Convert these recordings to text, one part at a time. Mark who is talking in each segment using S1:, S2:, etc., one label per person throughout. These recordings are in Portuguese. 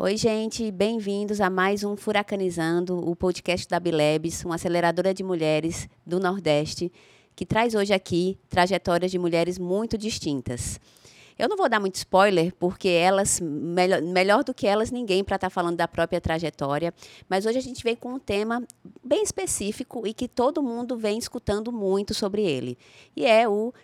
S1: Oi, gente, bem-vindos a mais um Furacanizando, o podcast da Bilebs, uma aceleradora de mulheres do Nordeste, que traz hoje aqui trajetórias de mulheres muito distintas. Eu não vou dar muito spoiler, porque elas, melhor, melhor do que elas, ninguém para estar tá falando da própria trajetória. Mas hoje a gente vem com um tema bem específico e que todo mundo vem escutando muito sobre ele. E é o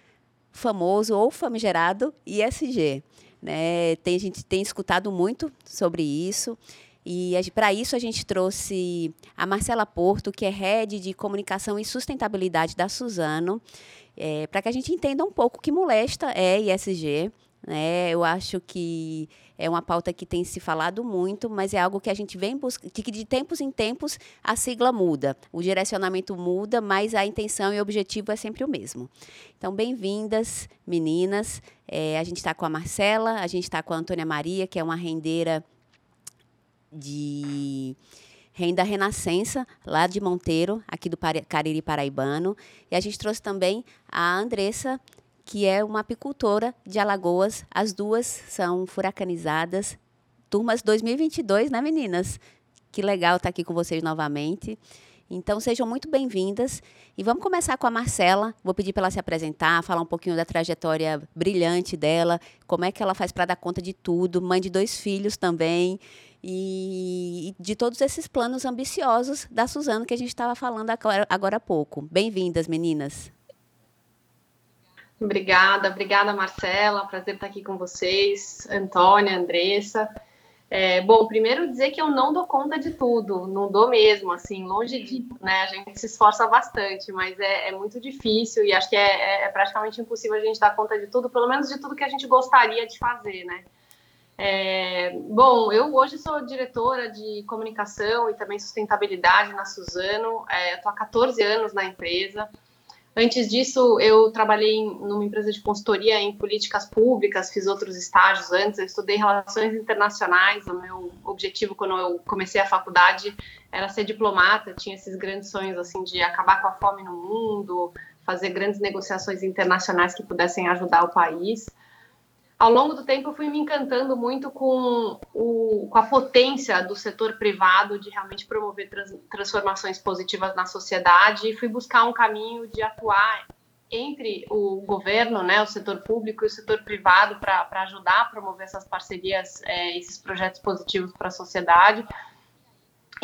S1: famoso ou famigerado ISG. Né? Tem, a gente tem escutado muito sobre isso. E para isso a gente trouxe a Marcela Porto, que é head de comunicação e sustentabilidade da Suzano, é, para que a gente entenda um pouco que molesta é ISG. Né? Eu acho que é uma pauta que tem se falado muito, mas é algo que a gente vem buscando, que de tempos em tempos a sigla muda, o direcionamento muda, mas a intenção e o objetivo é sempre o mesmo. Então, bem-vindas, meninas. É, a gente está com a Marcela, a gente está com a Antônia Maria, que é uma rendeira de renda renascença, lá de Monteiro, aqui do Cariri Paraibano. E a gente trouxe também a Andressa, que é uma apicultora de Alagoas. As duas são furacanizadas. Turmas 2022, né, meninas? Que legal estar aqui com vocês novamente. Então, sejam muito bem-vindas. E vamos começar com a Marcela. Vou pedir para ela se apresentar, falar um pouquinho da trajetória brilhante dela, como é que ela faz para dar conta de tudo, mãe de dois filhos também, e de todos esses planos ambiciosos da Suzano que a gente estava falando agora, agora há pouco. Bem-vindas, meninas.
S2: Obrigada, obrigada Marcela, prazer estar aqui com vocês, Antônia, Andressa. É, bom, primeiro dizer que eu não dou conta de tudo, não dou mesmo, assim, longe de, né, a gente se esforça bastante, mas é, é muito difícil e acho que é, é, praticamente impossível a gente dar conta de tudo, pelo menos de tudo que a gente gostaria de fazer, né. É, bom, eu hoje sou diretora de comunicação e também sustentabilidade na Suzano, é, estou há 14 anos na empresa, Antes disso, eu trabalhei numa empresa de consultoria em políticas públicas, fiz outros estágios antes, eu estudei relações internacionais. O meu objetivo quando eu comecei a faculdade era ser diplomata, tinha esses grandes sonhos assim de acabar com a fome no mundo, fazer grandes negociações internacionais que pudessem ajudar o país ao longo do tempo eu fui me encantando muito com, o, com a potência do setor privado de realmente promover trans, transformações positivas na sociedade e fui buscar um caminho de atuar entre o governo, né, o setor público e o setor privado para ajudar a promover essas parcerias, é, esses projetos positivos para a sociedade.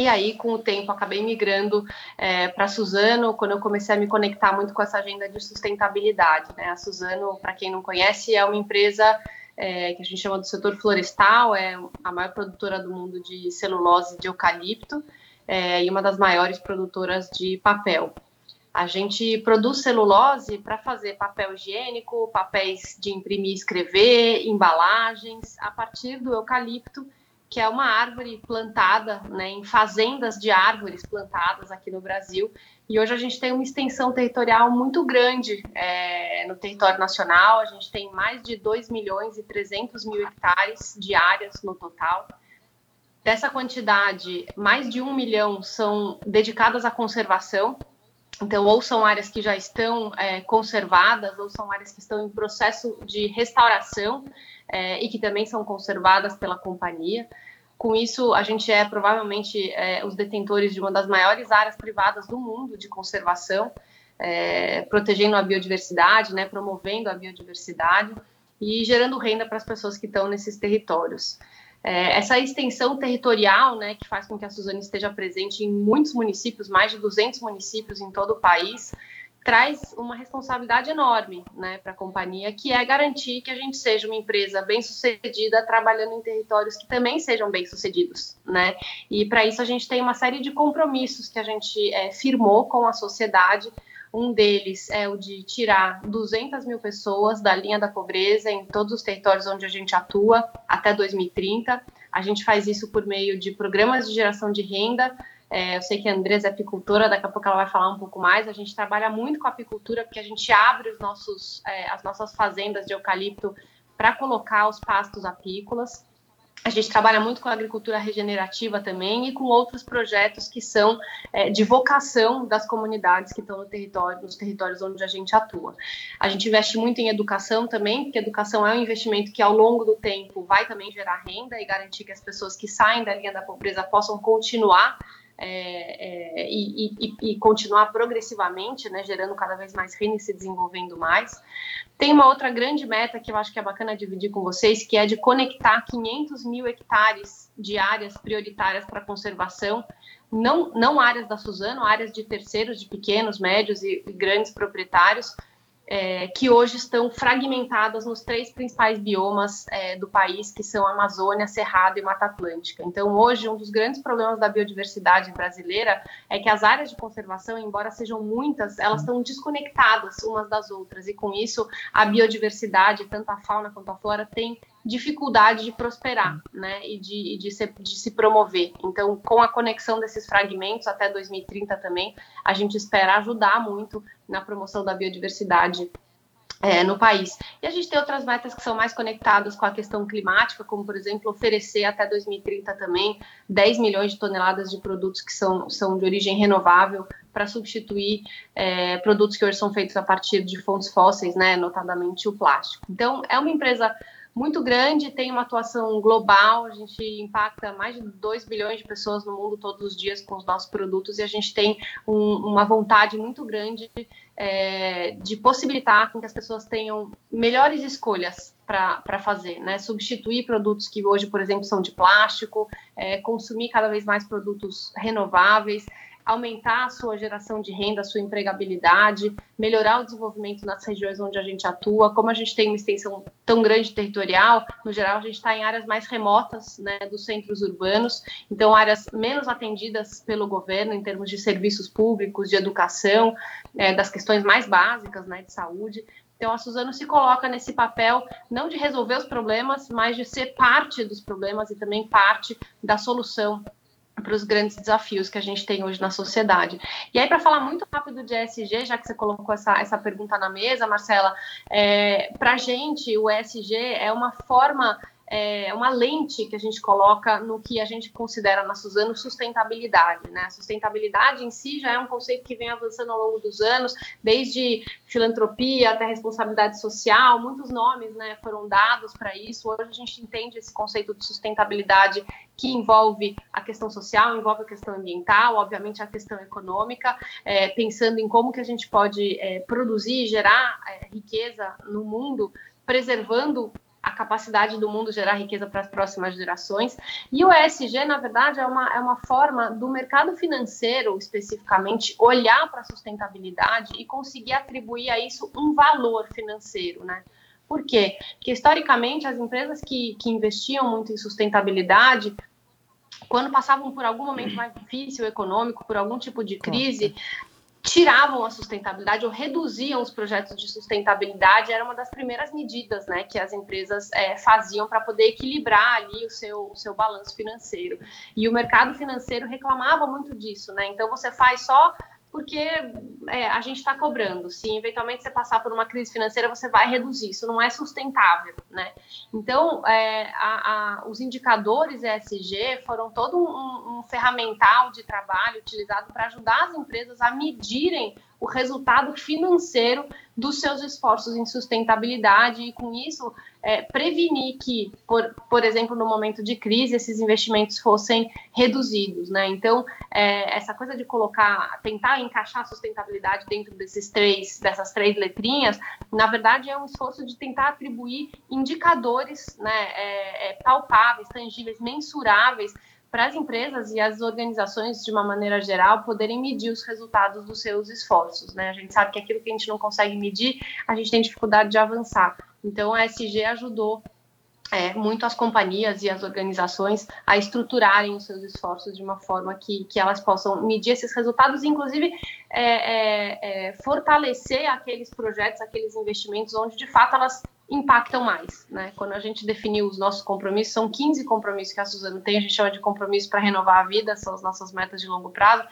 S2: E aí, com o tempo, acabei migrando é, para Suzano, quando eu comecei a me conectar muito com essa agenda de sustentabilidade. Né? A Suzano, para quem não conhece, é uma empresa é, que a gente chama do setor florestal, é a maior produtora do mundo de celulose de eucalipto é, e uma das maiores produtoras de papel. A gente produz celulose para fazer papel higiênico, papéis de imprimir e escrever, embalagens, a partir do eucalipto que é uma árvore plantada né, em fazendas de árvores plantadas aqui no Brasil. E hoje a gente tem uma extensão territorial muito grande é, no território nacional, a gente tem mais de 2 milhões e 300 mil hectares de áreas no total. Dessa quantidade, mais de um milhão são dedicadas à conservação, então, ou são áreas que já estão é, conservadas, ou são áreas que estão em processo de restauração é, e que também são conservadas pela companhia. Com isso, a gente é provavelmente é, os detentores de uma das maiores áreas privadas do mundo de conservação, é, protegendo a biodiversidade, né, promovendo a biodiversidade e gerando renda para as pessoas que estão nesses territórios. É, essa extensão territorial, né, que faz com que a Suzane esteja presente em muitos municípios, mais de 200 municípios em todo o país, traz uma responsabilidade enorme né, para a companhia, que é garantir que a gente seja uma empresa bem-sucedida, trabalhando em territórios que também sejam bem-sucedidos. Né? E para isso a gente tem uma série de compromissos que a gente é, firmou com a sociedade. Um deles é o de tirar 200 mil pessoas da linha da pobreza em todos os territórios onde a gente atua até 2030. A gente faz isso por meio de programas de geração de renda, é, eu sei que a Andresa é apicultora, daqui a pouco ela vai falar um pouco mais. A gente trabalha muito com apicultura porque a gente abre os nossos, é, as nossas fazendas de eucalipto para colocar os pastos apícolas. A gente trabalha muito com a agricultura regenerativa também e com outros projetos que são é, de vocação das comunidades que estão no território, nos territórios onde a gente atua. A gente investe muito em educação também, porque educação é um investimento que ao longo do tempo vai também gerar renda e garantir que as pessoas que saem da linha da pobreza possam continuar é, é, e, e, e, continuar progressivamente, né, gerando cada vez mais renda e se desenvolvendo mais. Tem uma outra grande meta que eu acho que é bacana dividir com vocês, que é de conectar 500 mil hectares de áreas prioritárias para conservação, não, não áreas da Suzano, áreas de terceiros, de pequenos, médios e, e grandes proprietários, é, que hoje estão fragmentadas nos três principais biomas é, do país, que são Amazônia, Cerrado e Mata Atlântica. Então, hoje, um dos grandes problemas da biodiversidade brasileira é que as áreas de conservação, embora sejam muitas, elas estão desconectadas umas das outras, e com isso, a biodiversidade, tanto a fauna quanto a flora, tem dificuldade de prosperar né, e, de, de, se, de se promover. Então, com a conexão desses fragmentos até 2030 também, a gente espera ajudar muito na promoção da biodiversidade é, no país. E a gente tem outras metas que são mais conectadas com a questão climática, como, por exemplo, oferecer até 2030 também 10 milhões de toneladas de produtos que são, são de origem renovável para substituir é, produtos que hoje são feitos a partir de fontes fósseis, né, notadamente o plástico. Então, é uma empresa muito grande, tem uma atuação global, a gente impacta mais de 2 bilhões de pessoas no mundo todos os dias com os nossos produtos e a gente tem um, uma vontade muito grande é, de possibilitar que as pessoas tenham melhores escolhas para fazer, né? Substituir produtos que hoje, por exemplo, são de plástico, é, consumir cada vez mais produtos renováveis aumentar a sua geração de renda, a sua empregabilidade, melhorar o desenvolvimento nas regiões onde a gente atua. Como a gente tem uma extensão tão grande territorial, no geral a gente está em áreas mais remotas né, dos centros urbanos, então áreas menos atendidas pelo governo em termos de serviços públicos, de educação, é, das questões mais básicas né, de saúde. Então, a Suzano se coloca nesse papel não de resolver os problemas, mas de ser parte dos problemas e também parte da solução para os grandes desafios que a gente tem hoje na sociedade. E aí, para falar muito rápido de ESG, já que você colocou essa, essa pergunta na mesa, Marcela, é, para a gente o ESG é uma forma é uma lente que a gente coloca no que a gente considera na Suzano sustentabilidade. Né? Sustentabilidade em si já é um conceito que vem avançando ao longo dos anos, desde filantropia até responsabilidade social, muitos nomes né, foram dados para isso. Hoje a gente entende esse conceito de sustentabilidade que envolve a questão social, envolve a questão ambiental, obviamente a questão econômica, é, pensando em como que a gente pode é, produzir e gerar é, riqueza no mundo, preservando a capacidade do mundo gerar riqueza para as próximas gerações. E o ESG, na verdade, é uma, é uma forma do mercado financeiro, especificamente, olhar para a sustentabilidade e conseguir atribuir a isso um valor financeiro, né? Por quê? Porque, historicamente, as empresas que, que investiam muito em sustentabilidade quando passavam por algum momento mais difícil econômico, por algum tipo de crise, tiravam a sustentabilidade ou reduziam os projetos de sustentabilidade era uma das primeiras medidas né, que as empresas é, faziam para poder equilibrar ali o seu, o seu balanço financeiro. E o mercado financeiro reclamava muito disso, né? Então você faz só porque é, a gente está cobrando. Se eventualmente você passar por uma crise financeira, você vai reduzir. Isso não é sustentável, né? Então, é, a, a, os indicadores ESG foram todo um, um ferramental de trabalho utilizado para ajudar as empresas a medirem o resultado financeiro dos seus esforços em sustentabilidade e, com isso, é, prevenir que, por, por exemplo, no momento de crise, esses investimentos fossem reduzidos. Né? Então, é, essa coisa de colocar, tentar encaixar a sustentabilidade dentro desses três, dessas três letrinhas, na verdade, é um esforço de tentar atribuir indicadores né, é, é palpáveis, tangíveis, mensuráveis para as empresas e as organizações, de uma maneira geral, poderem medir os resultados dos seus esforços. Né? A gente sabe que aquilo que a gente não consegue medir, a gente tem dificuldade de avançar. Então, a SG ajudou é, muito as companhias e as organizações a estruturarem os seus esforços de uma forma que, que elas possam medir esses resultados, inclusive é, é, é fortalecer aqueles projetos, aqueles investimentos onde de fato elas impactam mais. Né? Quando a gente definiu os nossos compromissos, são 15 compromissos que a Suzano tem, a gente chama de compromisso para renovar a vida, são as nossas metas de longo prazo,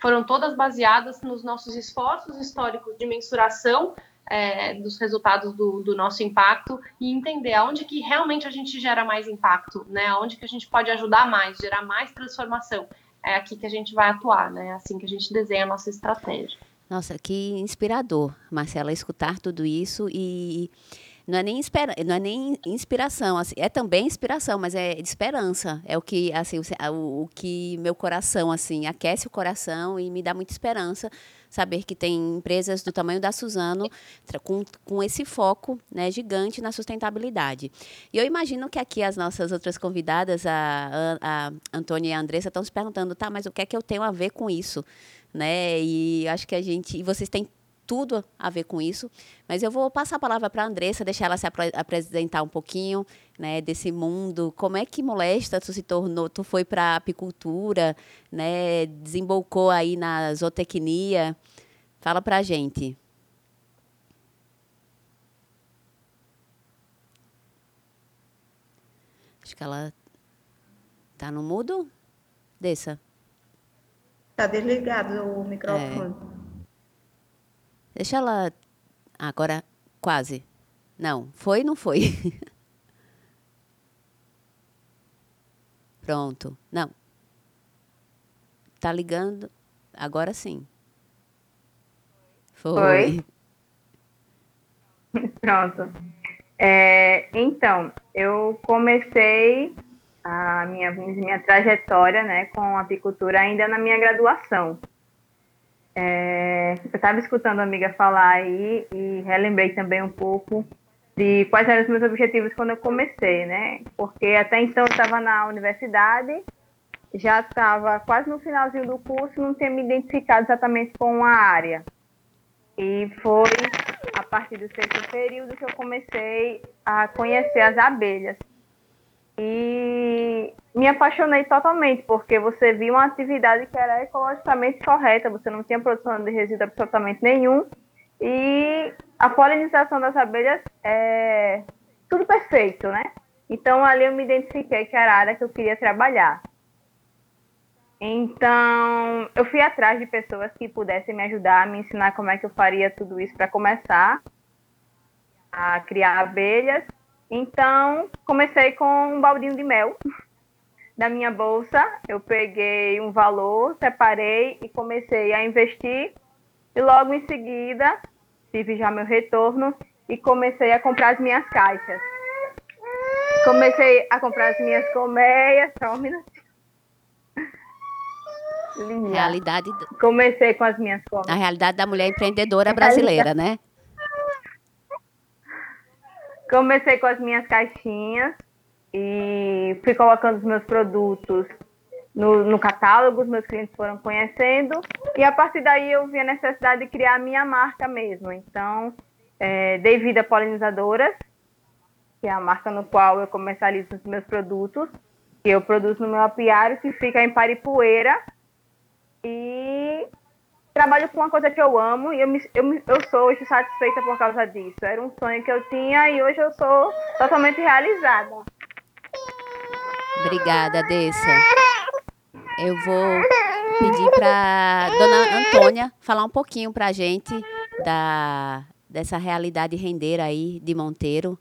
S2: foram todas baseadas nos nossos esforços históricos de mensuração é, dos resultados do, do, nosso impacto e entender aonde que realmente a gente gera mais impacto, né? Aonde que a gente pode ajudar mais, gerar mais transformação. É aqui que a gente vai atuar, né? É assim que a gente desenha a nossa estratégia.
S1: Nossa, que inspirador, Marcela, escutar tudo isso e não é nem espera, não é nem inspiração, assim, é também inspiração, mas é de esperança. É o que assim, o, o que meu coração assim aquece o coração e me dá muita esperança saber que tem empresas do tamanho da Suzano com, com esse foco né, gigante na sustentabilidade. E eu imagino que aqui as nossas outras convidadas, a, a, a Antônia e a Andressa, estão se perguntando, tá, mas o que é que eu tenho a ver com isso? Né? E acho que a gente. E vocês têm tudo a ver com isso. Mas eu vou passar a palavra para a Andressa, deixar ela se ap apresentar um pouquinho né, desse mundo. Como é que Molesta tu se tornou? Tu foi para a apicultura, né, desembolcou aí na zootecnia. Fala para a gente. Acho que ela está no mudo. Desça.
S3: Está desligado o microfone. É.
S1: Deixa ela. Agora, quase. Não, foi não foi? Pronto. Não. Tá ligando? Agora sim.
S4: Foi. foi. Pronto. É, então, eu comecei a minha, minha trajetória né, com apicultura ainda na minha graduação. É, eu estava escutando a amiga falar aí e relembrei também um pouco de quais eram os meus objetivos quando eu comecei, né? Porque até então eu estava na universidade, já estava quase no finalzinho do curso, não tinha me identificado exatamente com a área. E foi a partir do sexto período que eu comecei a conhecer as abelhas. E me apaixonei totalmente, porque você viu uma atividade que era ecologicamente correta, você não tinha produção de resíduo absolutamente nenhum, e a polinização das abelhas é tudo perfeito, né? Então ali eu me identifiquei que era a área que eu queria trabalhar. Então, eu fui atrás de pessoas que pudessem me ajudar me ensinar como é que eu faria tudo isso para começar a criar abelhas então, comecei com um baldinho de mel da minha bolsa. Eu peguei um valor, separei e comecei a investir. E logo em seguida, tive já meu retorno e comecei a comprar as minhas caixas. Comecei a comprar as minhas colmeias, só um minutinho.
S1: Realidade.
S4: Comecei com as minhas
S1: colmeias. A realidade da mulher empreendedora brasileira, né?
S4: Comecei com as minhas caixinhas e fui colocando os meus produtos no, no, catálogo, os meus clientes foram conhecendo, e a partir daí eu vi a necessidade de criar a minha marca mesmo. Então, é, dei vida a Polinizadoras, que é a marca no qual eu comercializo os meus produtos, que eu produzo no meu apiário, que fica em Paripueira, e trabalho com uma coisa que eu amo e eu, me, eu, eu sou hoje satisfeita por causa disso. Era um sonho que eu tinha e hoje eu sou totalmente realizada.
S1: Obrigada, Dessa. Eu vou pedir para dona Antônia falar um pouquinho para a gente da, dessa realidade rendeira aí de Monteiro,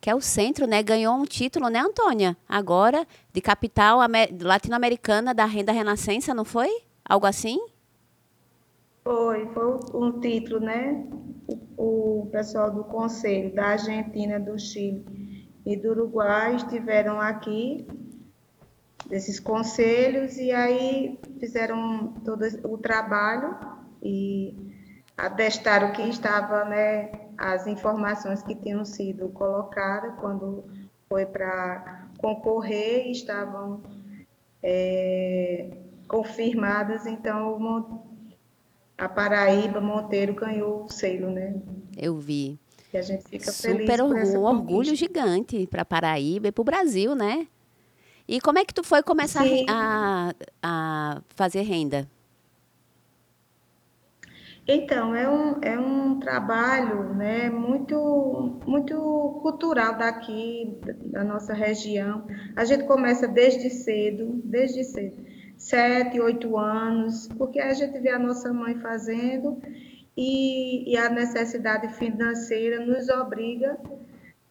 S1: que é o centro, né? Ganhou um título, né, Antônia? Agora, de capital latino-americana da renda renascença, não foi? Algo assim?
S3: Foi, foi um título, né? O, o pessoal do Conselho da Argentina, do Chile e do Uruguai estiveram aqui, desses conselhos, e aí fizeram todo o trabalho e atestaram que estava, né, as informações que tinham sido colocadas quando foi para concorrer estavam é, confirmadas, então a Paraíba Monteiro ganhou o selo, né?
S1: Eu vi.
S3: E a gente fica
S1: Super
S3: feliz
S1: orgulho, um orgulho gigante para Paraíba e para o Brasil, né? E como é que tu foi começar a, a fazer renda?
S3: Então, é um, é um trabalho né, muito, muito cultural daqui, da nossa região. A gente começa desde cedo, desde cedo sete, oito anos, porque a gente vê a nossa mãe fazendo e, e a necessidade financeira nos obriga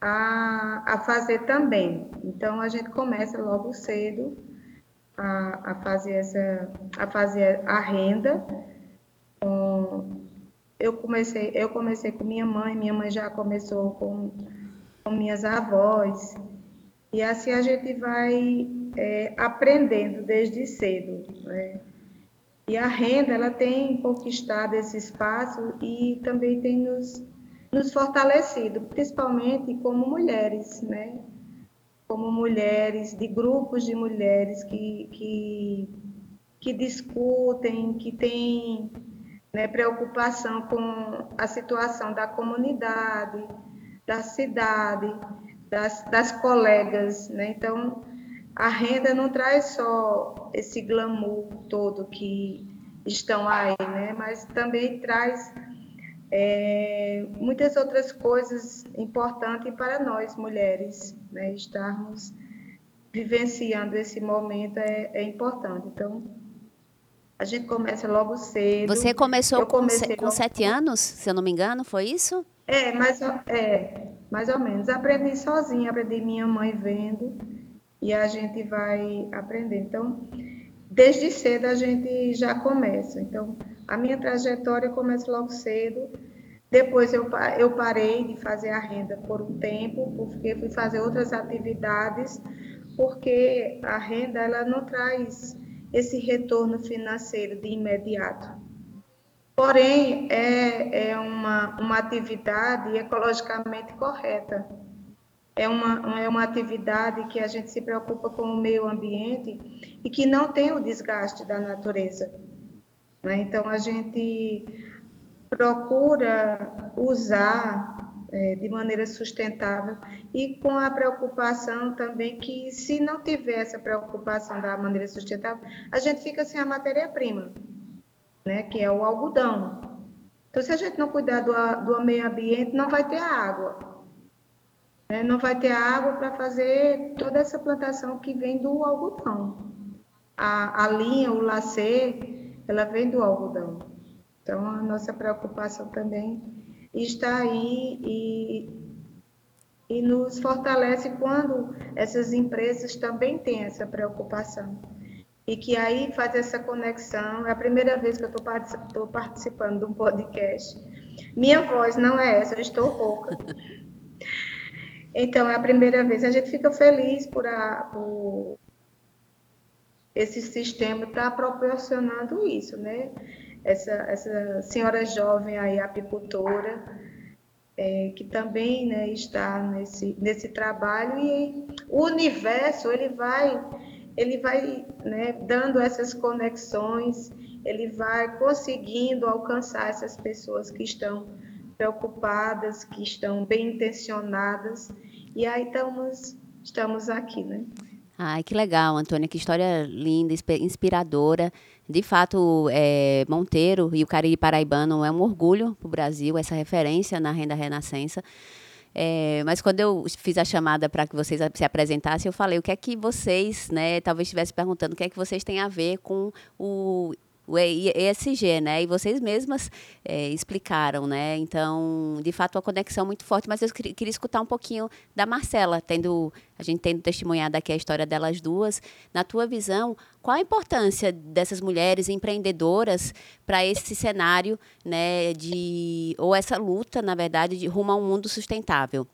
S3: a, a fazer também. Então, a gente começa logo cedo a, a fazer essa, a fazer a renda. eu comecei, eu comecei com minha mãe, minha mãe já começou com, com minhas avós, e assim a gente vai é, aprendendo desde cedo. Né? E a renda, ela tem conquistado esse espaço e também tem nos, nos fortalecido, principalmente como mulheres, né? Como mulheres, de grupos de mulheres que, que, que discutem, que têm né, preocupação com a situação da comunidade, da cidade, das, das colegas, né? Então, a renda não traz só esse glamour todo que estão aí, né? Mas também traz é, muitas outras coisas importantes para nós mulheres, né? Estarmos vivenciando esse momento é, é importante. Então, a gente começa logo cedo.
S1: Você começou com, com sete anos, se eu não me engano, foi isso?
S3: É, mais, é, mais ou menos. Aprendi sozinha, aprendi minha mãe vendo e a gente vai aprender. Então, desde cedo a gente já começa. Então, a minha trajetória começa logo cedo. Depois eu, eu parei de fazer a renda por um tempo, porque fui fazer outras atividades, porque a renda ela não traz esse retorno financeiro de imediato. Porém, é, é uma, uma atividade ecologicamente correta é uma, é uma atividade que a gente se preocupa com o meio ambiente e que não tem o desgaste da natureza. Né? Então, a gente procura usar é, de maneira sustentável e com a preocupação também que, se não tiver essa preocupação da maneira sustentável, a gente fica sem a matéria-prima, né? que é o algodão. Então, se a gente não cuidar do, do meio ambiente, não vai ter água. Né? Não vai ter água para fazer toda essa plantação que vem do algodão. A, a linha, o lacê, ela vem do algodão. Então, a nossa preocupação também está aí e, e nos fortalece quando essas empresas também têm essa preocupação. E que aí faz essa conexão. É a primeira vez que eu estou participando de um podcast. Minha voz não é essa, eu estou rouca. Então, é a primeira vez. A gente fica feliz por, a, por esse sistema estar tá proporcionando isso, né? Essa, essa senhora jovem aí, apicultora, é, que também né, está nesse, nesse trabalho e o universo ele vai ele vai né, dando essas conexões ele vai conseguindo alcançar essas pessoas que estão preocupadas, que estão bem intencionadas, e aí estamos, estamos aqui, né?
S1: Ai, que legal, Antônia, que história linda, inspiradora. De fato, é, Monteiro e o Cariri Paraibano é um orgulho para o Brasil, essa referência na renda renascença. É, mas quando eu fiz a chamada para que vocês se apresentassem, eu falei o que é que vocês, né, talvez estivesse perguntando o que é que vocês têm a ver com o o ESG, né? E vocês mesmas é, explicaram, né? Então, de fato, a conexão muito forte. Mas eu queria escutar um pouquinho da Marcela, tendo a gente tendo testemunhado aqui a história delas duas. Na tua visão, qual a importância dessas mulheres empreendedoras para esse cenário, né? De ou essa luta, na verdade, de rumo a um mundo sustentável?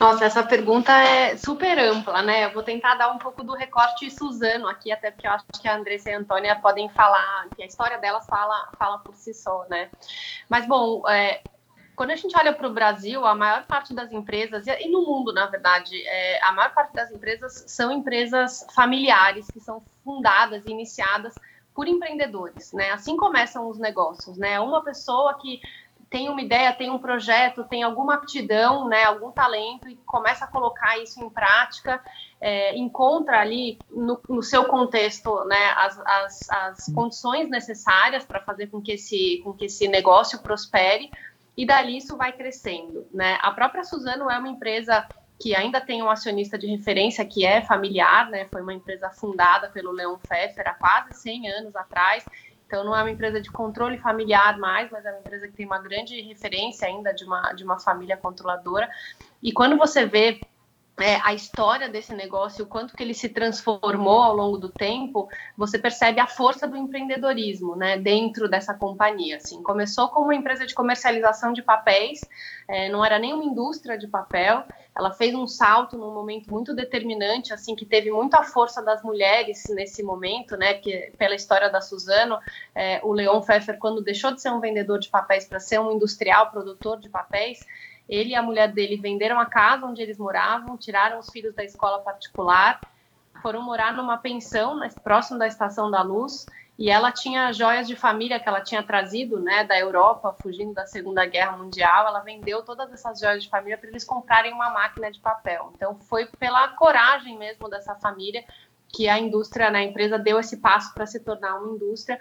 S2: Nossa, essa pergunta é super ampla, né? Eu vou tentar dar um pouco do recorte Suzano aqui, até porque eu acho que a Andressa e a Antônia podem falar, que a história delas fala, fala por si só, né? Mas, bom, é, quando a gente olha para o Brasil, a maior parte das empresas, e no mundo, na verdade, é, a maior parte das empresas são empresas familiares, que são fundadas e iniciadas por empreendedores, né? Assim começam os negócios, né? Uma pessoa que tem uma ideia, tem um projeto, tem alguma aptidão, né, algum talento e começa a colocar isso em prática, é, encontra ali no, no, seu contexto né, as, as, as condições necessárias para fazer com que, esse, com que esse negócio prospere e dali isso vai crescendo. Né? A própria Suzano é uma empresa que ainda tem um acionista de referência que é familiar, né? foi uma empresa fundada pelo Leon Pfeffer há quase 100 anos atrás Então, não é uma empresa de controle familiar mais, mas é uma empresa que tem uma grande referência ainda de uma, de uma família controladora. E quando você vê é, a história desse negócio, o quanto que ele se transformou ao longo do tempo, você percebe a força do empreendedorismo, né, dentro dessa companhia. Assim, começou como uma empresa de comercialização de papéis, é, não era nem uma indústria de papel. Ela fez um salto num momento muito determinante, assim, que teve muita força das mulheres nesse momento, né, que pela história da Suzano, é, o Leon Pfeffer, quando deixou de ser um vendedor de papéis para ser um industrial produtor de papéis, ele e a mulher dele venderam a casa onde eles moravam, tiraram os filhos da escola particular, foram morar numa pensão né, próximo da Estação da Luz. E ela tinha joias de família que ela tinha trazido, né, da Europa, fugindo da Segunda Guerra Mundial. Ela vendeu todas essas joias de família para eles comprarem uma máquina de papel. Então foi pela coragem mesmo dessa família que a indústria, né, a empresa deu esse passo para se tornar uma indústria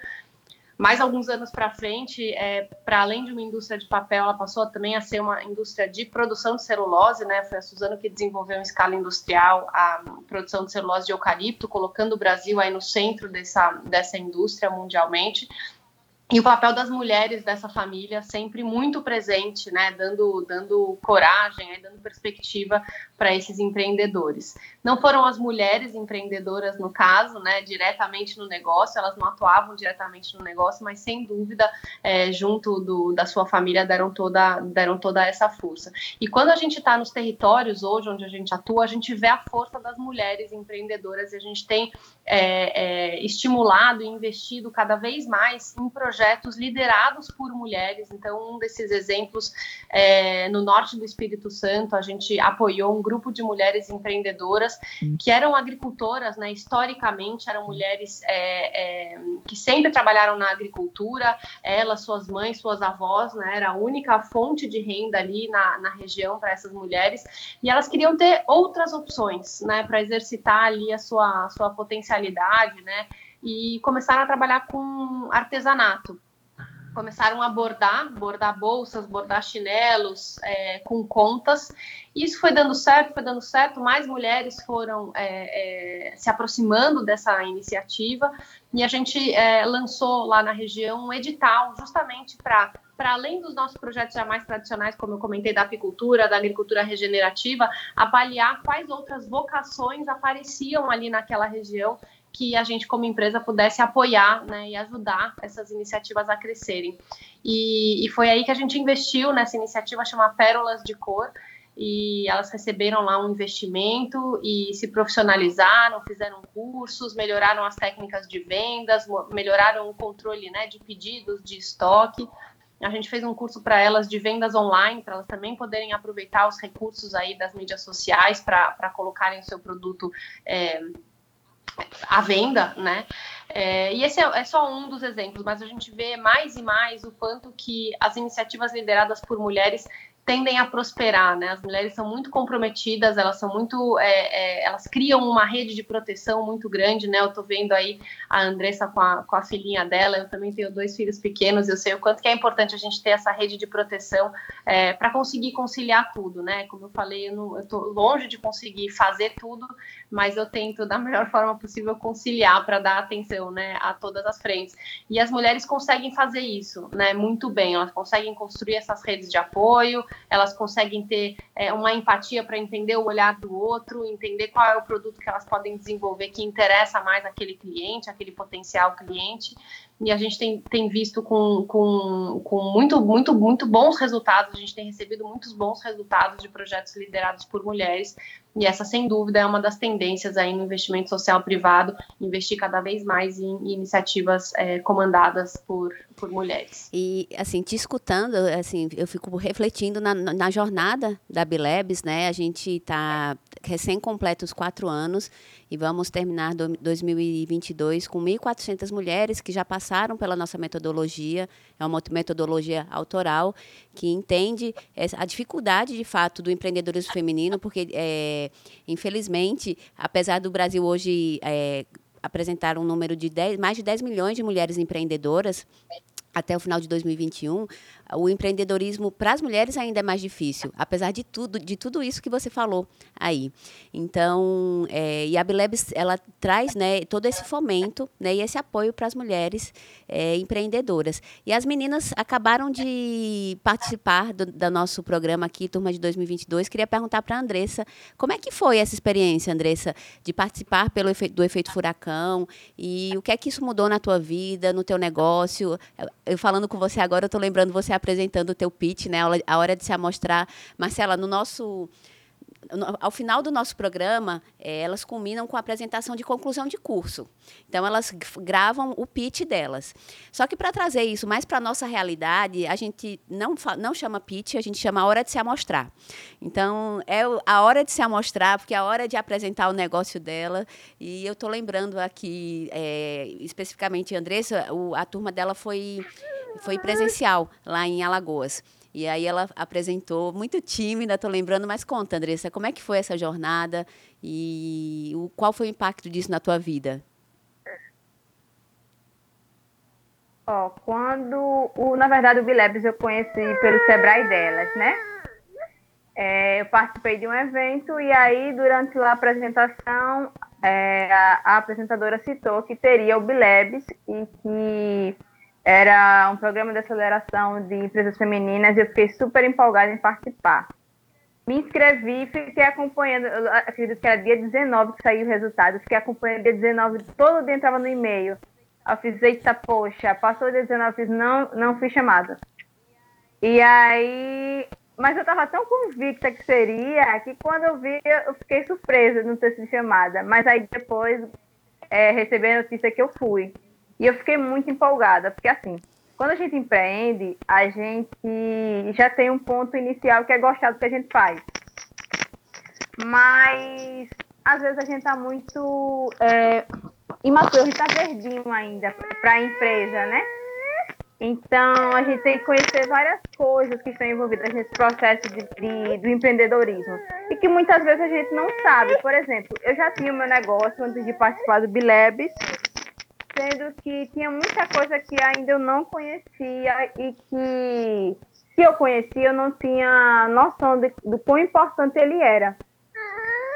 S2: mais alguns anos para frente, é, para além de uma indústria de papel, ela passou também a ser uma indústria de produção de celulose, né? Foi a Suzano que desenvolveu em escala industrial a produção de celulose de eucalipto, colocando o Brasil aí no centro dessa, dessa indústria mundialmente. E o papel das mulheres dessa família sempre muito presente, né, dando, dando coragem, aí, dando perspectiva para esses empreendedores. Não foram as mulheres empreendedoras, no caso, né, diretamente no negócio, elas não atuavam diretamente no negócio, mas sem dúvida, é, junto do, da sua família, deram toda, deram toda essa força. E quando a gente está nos territórios hoje, onde a gente atua, a gente vê a força das mulheres empreendedoras e a gente tem é, é, estimulado e investido cada vez mais em projetos liderados por mulheres. Então, um desses exemplos, é, no norte do Espírito Santo, a gente apoiou um grupo de mulheres empreendedoras que eram agricultoras, né, historicamente, eram mulheres é, é, que sempre trabalharam na agricultura, elas, suas mães, suas avós, né, era a única fonte de renda ali na, na região para essas mulheres, e elas queriam ter outras opções né, para exercitar ali a sua, a sua potencialidade né? E começaram a trabalhar com artesanato. Começaram a bordar, bordar bolsas, bordar chinelos é, com contas. Isso foi dando certo, foi dando certo. Mais mulheres foram é, é, se aproximando dessa iniciativa e a gente é, lançou lá na região um edital justamente para para além dos nossos projetos já mais tradicionais, como eu comentei, da apicultura, da agricultura regenerativa, avaliar quais outras vocações apareciam ali naquela região que a gente, como empresa, pudesse apoiar né, e ajudar essas iniciativas a crescerem. E, e foi aí que a gente investiu nessa iniciativa chamada Pérolas de Cor, e elas receberam lá um investimento e se profissionalizaram, fizeram cursos, melhoraram as técnicas de vendas, melhoraram o controle né, de pedidos, de estoque. A gente fez um curso para elas de vendas online, para elas também poderem aproveitar os recursos aí das mídias sociais para colocarem o seu produto é, à venda, né? É, e esse é, é, só um dos exemplos, mas a gente vê mais e mais o quanto que as iniciativas lideradas por mulheres tendem a prosperar, né? As mulheres são muito comprometidas, elas são muito, é, é, elas criam uma rede de proteção muito grande, né? Eu tô vendo aí a Andressa com a, com a filhinha dela, eu também tenho dois filhos pequenos, eu sei o quanto que é importante a gente ter essa rede de proteção é, para conseguir conciliar tudo, né? Como eu falei, eu, não, eu tô longe de conseguir fazer tudo, mas eu tento da melhor forma possível conciliar para dar atenção, né, a todas as frentes. E as mulheres conseguem fazer isso, né, muito bem. Elas conseguem construir essas redes de apoio, elas conseguem ter é, uma empatia para entender o olhar do outro, entender qual é o produto que elas podem desenvolver que interessa mais aquele cliente, aquele potencial cliente. E a gente tem, tem visto com, com, com muito, muito, muito bons resultados, a gente tem recebido muitos bons resultados de projetos liderados por mulheres, e essa, sem dúvida, é uma das tendências aí no investimento social privado, investir cada vez mais em, iniciativas é, comandadas por, por mulheres.
S1: E, assim, te escutando, assim, eu fico refletindo na, na jornada da Bilebs, né? A gente está recém-completo os quatro anos e vamos terminar 2022 com 1.400 mulheres que já passaram pela nossa metodologia. É uma metodologia autoral que entende a dificuldade, de fato, do empreendedorismo feminino, porque, é, infelizmente, apesar do Brasil hoje é, apresentar um número de 10, mais de 10 milhões de mulheres empreendedoras, até o final de 2021, o empreendedorismo para as mulheres ainda é mais difícil, apesar de tudo, de tudo isso que você falou aí. Então, é, e a Bilebs, ela traz né, todo esse fomento né, e esse apoio para as mulheres é, empreendedoras. E as meninas acabaram de participar do, do, nosso programa aqui, Turma de 2022. Queria perguntar para a Andressa, como é que foi essa experiência, Andressa, de participar pelo efeito, do efeito furacão e o que é que isso mudou na tua vida, no teu negócio? Falando com você agora, eu estou lembrando você apresentando o teu pitch, né? A hora de se amostrar. Marcela, no nosso ao final do nosso programa, é, elas culminam com a apresentação de conclusão de curso. Então, elas gravam o pitch delas. Só que, para trazer isso mais para a nossa realidade, a gente não, não chama pitch, a gente chama a hora de se amostrar. Então, é a hora de se amostrar, porque é a hora de apresentar o negócio dela. E eu estou lembrando aqui, é, especificamente, Andressa, o, a turma dela foi, foi presencial, lá em Alagoas. E aí ela apresentou, muito tímida, estou lembrando, mas conta, Andressa, como é que foi essa jornada e o, qual foi o impacto disso na tua vida?
S4: Ó, quando, o, na verdade, o Bilebs eu conheci pelo Sebrae delas, né? É, eu participei de um evento e aí, durante a apresentação, é, a, a, apresentadora citou que teria o Bilebs e que era um programa de aceleração de empresas femininas e eu fiquei super empolgada em participar. Me inscrevi, fiquei acompanhando, acredito que era dia 19 que saiu o resultado, fiquei acompanhando dia 19, todo dia entrava no e-mail. Eu fiz, eita, poxa, passou dia 19, fiz, não, não fui chamada. E aí, mas eu estava tão convicta que seria, que quando eu vi, eu fiquei surpresa de não ter sido chamada. Mas aí depois, é, recebi a notícia que eu fui. E eu fiquei muito empolgada, porque assim, quando a gente empreende, a gente já tem um ponto inicial que é gostar do que a gente faz. Mas às vezes a gente está muito é, imaturo, a gente está verdinho ainda para a empresa, né? Então a gente tem que conhecer várias coisas que estão envolvidas nesse processo de, de, do empreendedorismo e que muitas vezes a gente não sabe. Por exemplo, eu já tinha o meu negócio antes de participar do Bilebs sendo que tinha muita coisa que ainda eu não conhecia e que, se eu conhecia, eu não tinha noção de, do quão importante ele era.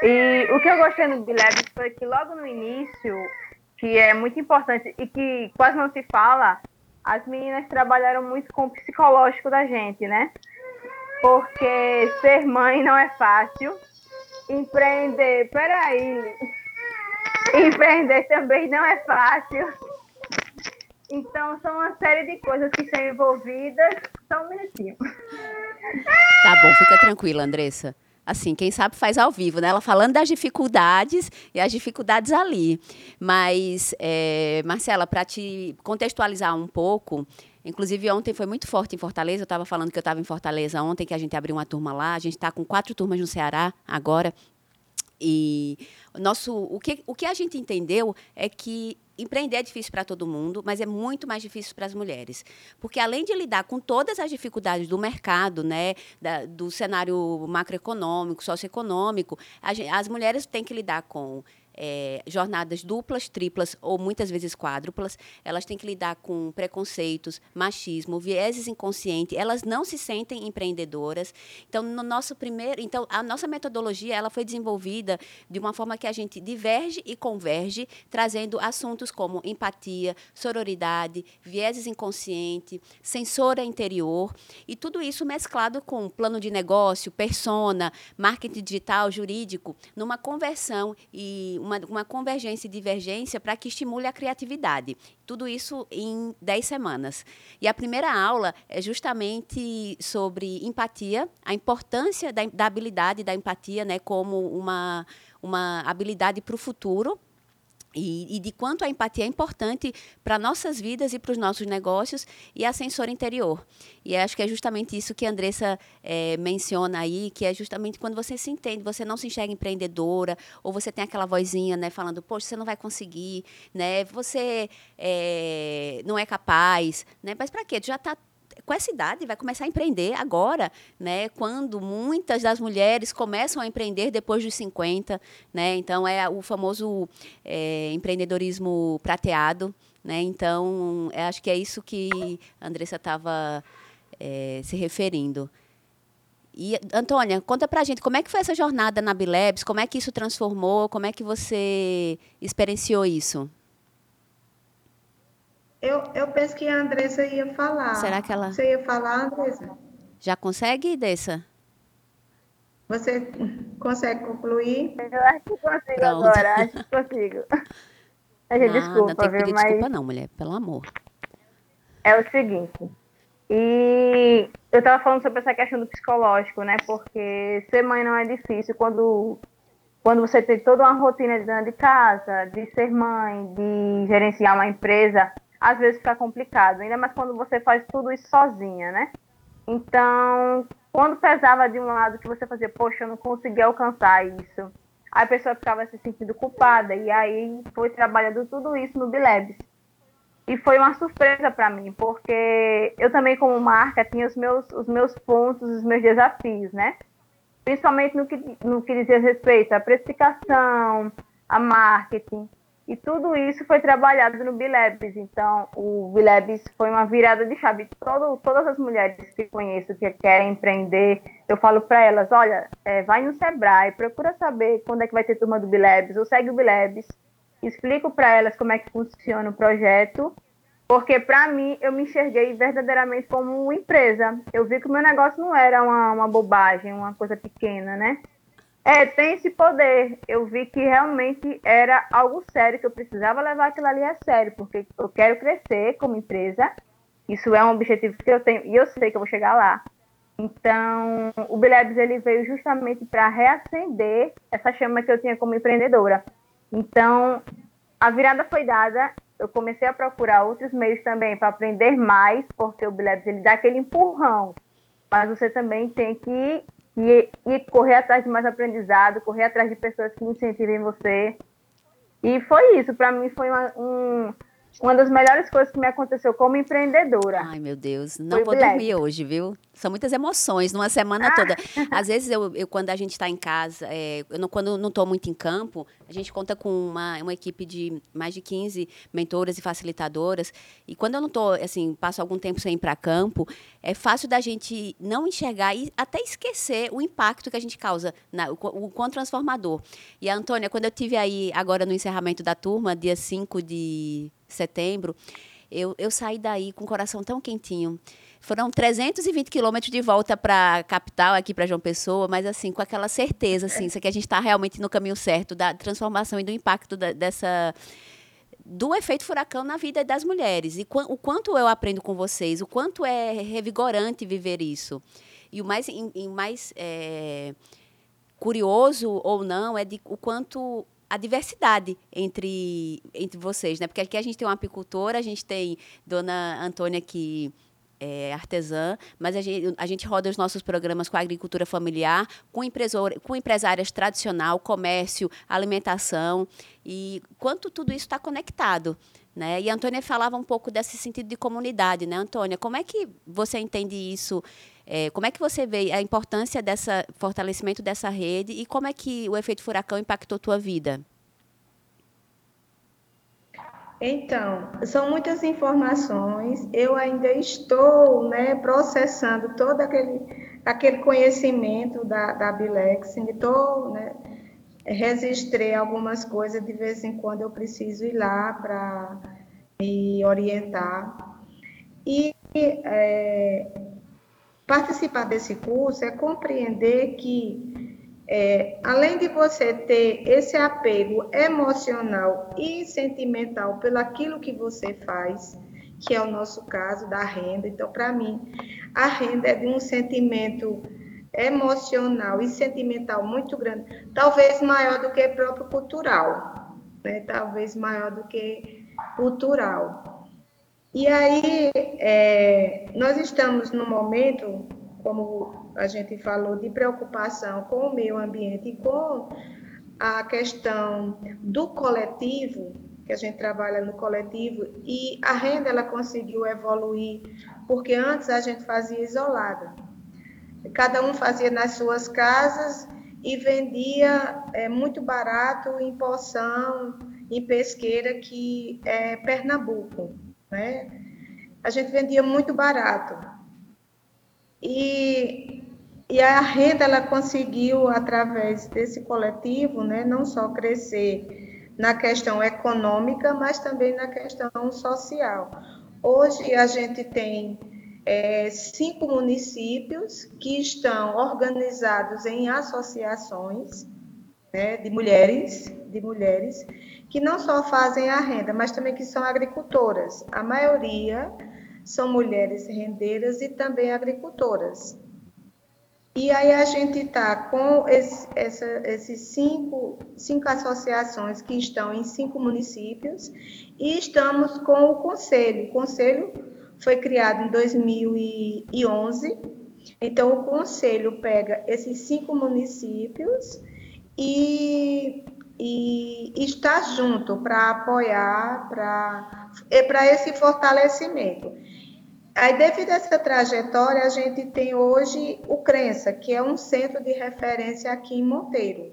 S4: E o que eu gostei no Bilebs foi que logo no início, que é muito importante e que quase não se fala, as meninas trabalharam muito com o psicológico da gente, né? Porque ser mãe não é fácil. Empreender, peraí, Empreender também não é fácil. Então, são uma série de coisas que estão envolvidas. Só um minutinho.
S1: Tá bom, fica tranquila, Andressa. Assim, quem sabe faz ao vivo, né? Ela falando das dificuldades e as dificuldades ali. Mas, é, Marcela, para te contextualizar um pouco, Inclusive, ontem foi muito forte em Fortaleza. Eu estava falando que eu estava em Fortaleza ontem, que a gente abriu uma turma lá. A gente está com quatro turmas no Ceará agora. E nosso, o, que, o que a gente entendeu é que empreender é difícil para todo mundo, mas é muito mais difícil para as mulheres. Porque além de lidar com todas as dificuldades do mercado, né, da, do cenário macroeconômico, socioeconômico, a, as mulheres têm que lidar com é, jornadas duplas, triplas ou muitas vezes quádruplas. Elas têm que lidar com preconceitos, machismo, vieses inconscientes. Elas não se sentem empreendedoras. Então, no nosso primeiro, então a nossa metodologia ela foi desenvolvida de uma forma que a gente diverge e converge, trazendo assuntos como empatia, sororidade, vieses inconsciente, sensora interior e tudo isso mesclado com plano de negócio, persona, marketing digital, jurídico, numa conversão e uma, uma convergência e divergência para que estimule a criatividade. Tudo isso em 10 semanas. E a primeira aula é justamente sobre empatia, a importância da, da habilidade da empatia né, como uma, uma habilidade para o futuro e, e, de quanto a empatia é importante para nossas vidas e para os nossos negócios e a sensora interior. E acho que é justamente isso que a Andressa é, menciona aí, que é justamente quando você se entende, você não se enxerga empreendedora, ou você tem aquela vozinha né, falando, poxa, você não vai conseguir, né, você é, não é capaz, né, mas para quê? Tu já está com essa idade, vai começar a empreender agora, né? Quando muitas das mulheres começam a empreender depois dos 50, né? Então é o famoso é, empreendedorismo prateado, Né? Então, acho que é isso que a Andressa estava é, se referindo. E, Antônia, conta pra gente como é que foi essa jornada na Bilebs, como é que isso transformou, como é que você experienciou isso?
S3: Eu, eu penso que a Andressa ia falar.
S1: Será que ela...
S3: Você ia falar, Andressa?
S1: Já consegue, Dessa?
S3: Você consegue concluir?
S4: Eu acho que consigo Pronto. agora, acho que consigo. A gente,
S1: não,
S4: desculpa,
S1: não tem que pedir
S4: viu,
S1: desculpa mas... não, mulher, pelo amor.
S4: É o seguinte, e eu estava falando sobre essa questão do psicológico, né? Porque ser mãe não é difícil quando, quando você tem toda uma rotina de dentro de casa, de ser mãe, de gerenciar uma empresa, às vezes fica complicado, ainda mais quando você faz tudo isso sozinha, né? Então, quando pesava de um lado que você fazia, poxa, eu não consegui alcançar isso, a pessoa ficava se sentindo culpada, e aí foi trabalhando tudo isso no Bilebs. E foi uma surpresa para mim, porque eu também, como marca, tinha os meus, os meus pontos, os meus desafios, né? Principalmente no que, no que dizia respeito à precificação, a marketing. E tudo isso foi trabalhado no Bilebs. Então, o Bilebs foi uma virada de chave. Todo, todas as mulheres que conheço que querem empreender, eu falo para elas: olha, é, vai no Sebrae, procura saber quando é que vai ter turma do Bilebs, ou segue o Bilebs explico para elas como é que funciona o projeto, porque para mim eu me enxerguei verdadeiramente como uma empresa. Eu vi que o meu negócio não era uma, uma bobagem, uma coisa pequena, né? É, tem esse poder. Eu vi que realmente era algo sério, que eu precisava levar aquilo ali a sério, porque eu quero crescer como empresa. Isso é um objetivo que eu tenho e eu sei que eu vou chegar lá. Então, o Bilebs ele veio justamente para reacender essa chama que eu tinha como empreendedora. Então, a virada foi dada. Eu comecei a procurar outros meios também para aprender mais, porque o Bilebs ele dá aquele empurrão, mas você também tem que ir, ir correr atrás de mais aprendizado, correr atrás de pessoas que incentivem você. E foi isso. Para mim, foi uma, um uma das melhores coisas que me aconteceu como empreendedora.
S1: Ai, meu Deus, não vou dormir hoje, viu? São muitas emoções numa semana ah. toda. Às vezes, eu, eu quando a gente está em casa, é, eu não, quando não estou muito em campo, a gente conta com uma, uma equipe de mais de 15 mentoras e facilitadoras. E quando eu não estou, assim, passo algum tempo sem ir para campo, é fácil da gente não enxergar e até esquecer o impacto que a gente causa, na, o, o quão transformador. E a Antônia, quando eu tive aí agora no encerramento da turma, dia 5 de setembro, eu, eu saí daí com o coração tão quentinho. Foram 320 quilômetros de volta para a capital, aqui para João Pessoa, mas assim, com aquela certeza, assim, que a gente está realmente no caminho certo da transformação e do impacto da, dessa do efeito furacão na vida das mulheres. E o quanto eu aprendo com vocês, o quanto é revigorante viver isso. E o mais, mais é, curioso ou não é de o quanto a diversidade entre, entre vocês, né? Porque aqui a gente tem uma apicultora, a gente tem Dona Antônia que é artesã, mas a gente, a gente roda os nossos programas com agricultura familiar, com, com empresárias tradicional, comércio, alimentação, e quanto tudo isso está conectado. Né? E a Antônia falava um pouco desse sentido de comunidade, né, Antônia? Como é que você entende isso? É, como é que você vê a importância dessa fortalecimento dessa rede e como é que o efeito furacão impactou tua vida?
S3: Então, são muitas informações. Eu ainda estou né, processando todo aquele, aquele conhecimento da, da Bilex. Estou, né, registrei algumas coisas, de vez em quando eu preciso ir lá para me orientar. E é, participar desse curso é compreender que, é, além de você ter esse apego emocional e sentimental pelo aquilo que você faz, que é o nosso caso da renda, então, para mim, a renda é de um sentimento emocional e sentimental muito grande, talvez maior do que próprio cultural, né? talvez maior do que cultural. E aí, é, nós estamos no momento, como a gente falou, de preocupação com o meio ambiente e com a questão do coletivo, que a gente trabalha no coletivo, e a renda ela conseguiu evoluir, porque antes a gente fazia isolada. Cada um fazia nas suas casas e vendia é, muito barato em porção, em Pesqueira, que é Pernambuco. Né? A gente vendia muito barato. E, e a renda ela conseguiu, através desse coletivo, né, não só crescer na questão econômica, mas também na questão social. Hoje a gente tem é, cinco municípios que estão organizados em associações né, de mulheres, de mulheres que não só fazem a renda, mas também que são agricultoras. A maioria são mulheres rendeiras e também agricultoras. E aí a gente está com esse, essa, esses cinco, cinco associações que estão em cinco municípios e estamos com o conselho. O conselho foi criado em 2011. Então, o conselho pega esses cinco municípios e, e está junto para apoiar, para esse fortalecimento. Aí, devido a essa trajetória, a gente tem hoje o Crença, que é um centro de referência aqui em Monteiro,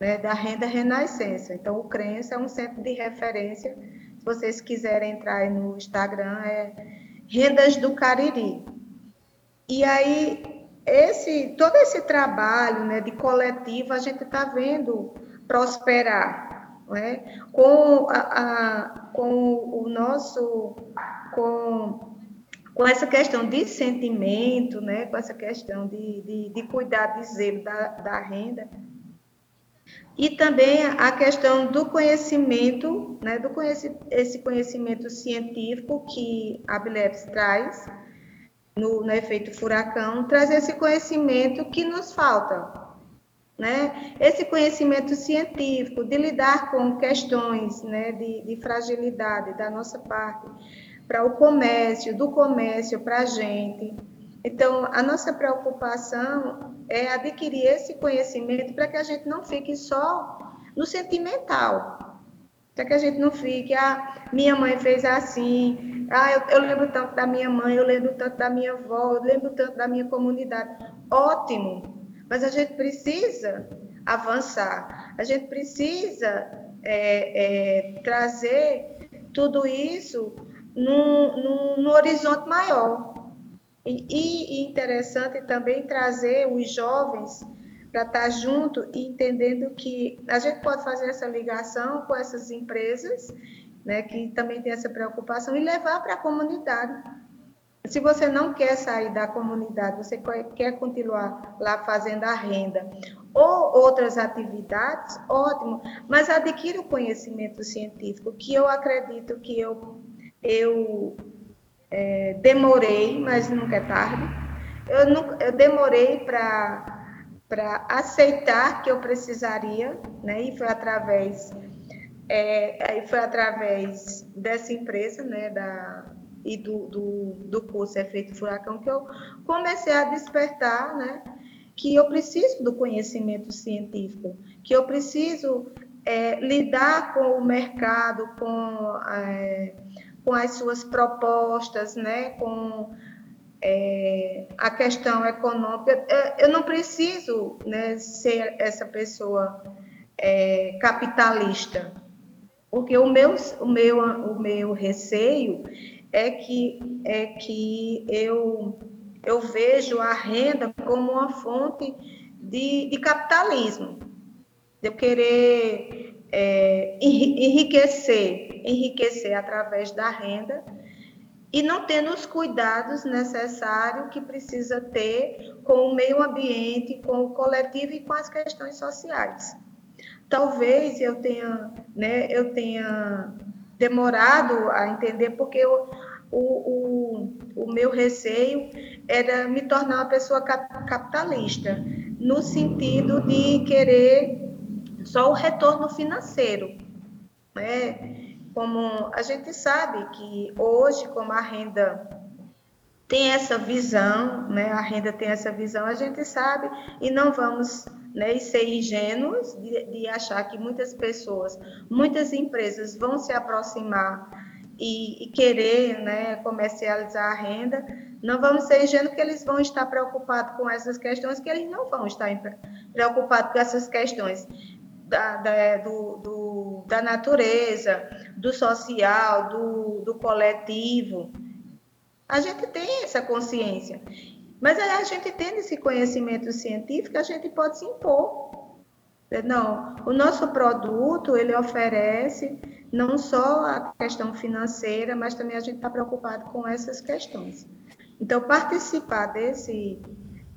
S3: né, da renda renascença. Então, o Crença é um centro de referência. Se vocês quiserem entrar no Instagram, é Rendas do Cariri. E aí, esse, todo esse trabalho né, de coletivo, a gente está vendo prosperar. Né? Com, a, a, com o nosso. Com, com essa questão de sentimento, né, com essa questão de, de, de cuidar de zelo da, da renda, e também a questão do conhecimento, né, do conheci esse conhecimento científico que a Bileps traz no, no, efeito furacão, traz esse conhecimento que nos falta, né? Esse conhecimento científico de lidar com questões, né, de, de fragilidade da nossa parte para o comércio, do comércio para a gente, então, a nossa preocupação é adquirir esse conhecimento para que a gente não fique só no sentimental. Para que a gente não fique, ah, minha mãe fez assim, ah, eu, eu lembro tanto da minha mãe, eu lembro tanto da minha avó, eu lembro tanto da minha comunidade. Ótimo, mas a gente precisa avançar, a gente precisa é, é, trazer tudo isso no, no horizonte maior. E, interessante também trazer os jovens para estar junto e entendendo que a gente pode fazer essa ligação com essas empresas, né, que também tem essa preocupação, e levar para a comunidade. Se você não quer sair da comunidade, você quer continuar lá fazendo a renda ou outras atividades, ótimo, mas adquira o conhecimento científico, que eu acredito que eu, eu é, demorei, mas nunca é tarde. Eu, eu demorei para para aceitar que eu precisaria, né? E foi através é, foi através dessa empresa, né? Da e do, do, do curso Efeito Furacão que eu comecei a despertar, né? Que eu preciso do conhecimento científico, que eu preciso é, lidar com o mercado, com é, com as suas propostas, né, com é, a questão econômica. Eu não preciso né, ser essa pessoa é, capitalista, porque o meu, o, meu, o meu receio é que, é que eu, eu vejo a renda como uma fonte de, de capitalismo, de eu querer é, enriquecer enriquecer através da renda e não tendo os cuidados necessários que precisa ter com o meio ambiente, com o coletivo e com as questões sociais. Talvez eu tenha, né, eu tenha demorado a entender porque eu, o, o, o meu receio era me tornar uma pessoa capitalista, no sentido de querer só o retorno financeiro. Né? como a gente sabe que hoje, como a renda tem essa visão, né, a renda tem essa visão, a gente sabe e não vamos né, ser ingênuos de, de achar que muitas pessoas, muitas empresas vão se aproximar e, e, querer né, comercializar a renda, não vamos ser ingênuos que eles vão estar preocupados com essas questões, que eles não vão estar preocupados com essas questões da, da, do, do do, da natureza, do social, do, do coletivo. A gente tem essa consciência. Mas aí a gente tendo esse conhecimento científico, a gente pode se impor. Não, o nosso produto, ele oferece não só a questão financeira, mas também a gente está preocupado com essas questões. Então, participar desse,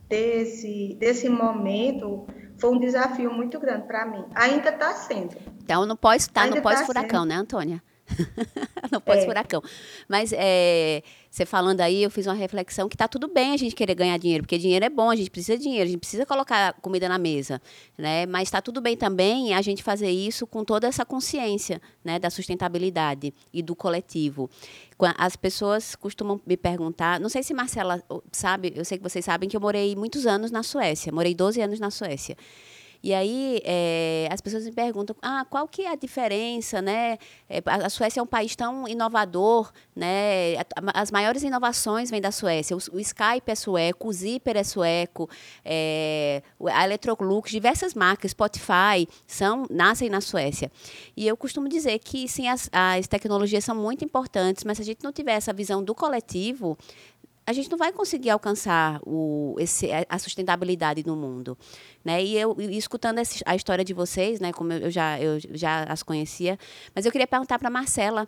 S3: desse, desse momento foi um desafio muito grande para mim. Ainda está sendo.
S1: Então, não pode estar no pós-furacão, tá né, Antônia? no pós-furacão. É. Mas é, você falando aí, eu fiz uma reflexão que tá tudo bem a gente querer ganhar dinheiro, porque dinheiro é bom, a gente precisa de dinheiro, a gente precisa colocar comida na mesa, né? Mas está tudo bem também a gente fazer isso com toda essa consciência, né, da sustentabilidade e do coletivo. As pessoas costumam me perguntar, não sei se Marcela sabe, eu sei que vocês sabem que eu morei muitos anos na Suécia, morei 12 anos na Suécia. E aí é, as pessoas me perguntam, ah, qual que é a diferença, né? É, a Suécia é um país tão inovador, né? As maiores inovações vêm da Suécia. O, o Skype é sueco, o Zipper é sueco, é, a Electrolux, diversas marcas, Spotify, são nascem na Suécia. E eu costumo dizer que sim, as, as tecnologias são muito importantes, mas se a gente não tiver essa visão do coletivo, a gente não vai conseguir alcançar o, esse, a sustentabilidade no mundo. Né? E eu e escutando essa, a história de vocês, né, como eu já, eu já as conhecia, mas eu queria perguntar para Marcela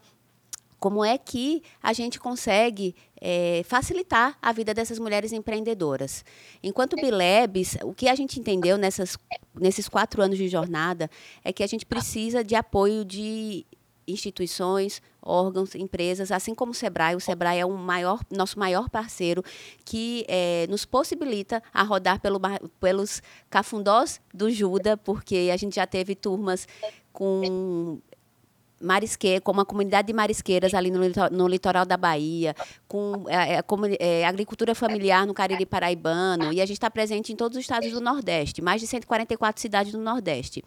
S1: como é que a gente consegue é, facilitar a vida dessas mulheres empreendedoras. Enquanto Bilebs, o que a gente entendeu nessas, nesses quatro anos de jornada é que a gente precisa de apoio de instituições, órgãos, empresas, assim como o Sebrae. O Sebrae é o maior, nosso maior parceiro que é, nos possibilita a rodar pelo, pelos cafundós do Juda, porque a gente já teve turmas com marisque, com uma comunidade de marisqueiras ali no, no litoral da Bahia, com é, é, agricultura familiar no Cariri Paraibano, e a gente está presente em todos os estados do Nordeste, mais de 144 cidades do Nordeste.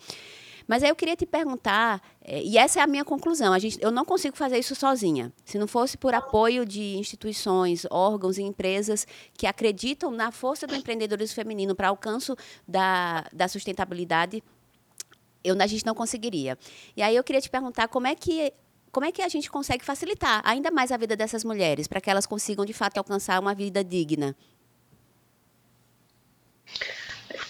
S1: Mas aí eu queria te perguntar, é, e essa é a minha conclusão, a gente, eu não consigo fazer isso sozinha. Se não fosse por apoio de instituições, órgãos e empresas que acreditam na força do empreendedorismo feminino para alcance da, da sustentabilidade, eu, a gente não conseguiria. E aí eu queria te perguntar como é que como é que a gente consegue facilitar ainda mais a vida dessas mulheres para que elas consigam de fato alcançar uma vida digna?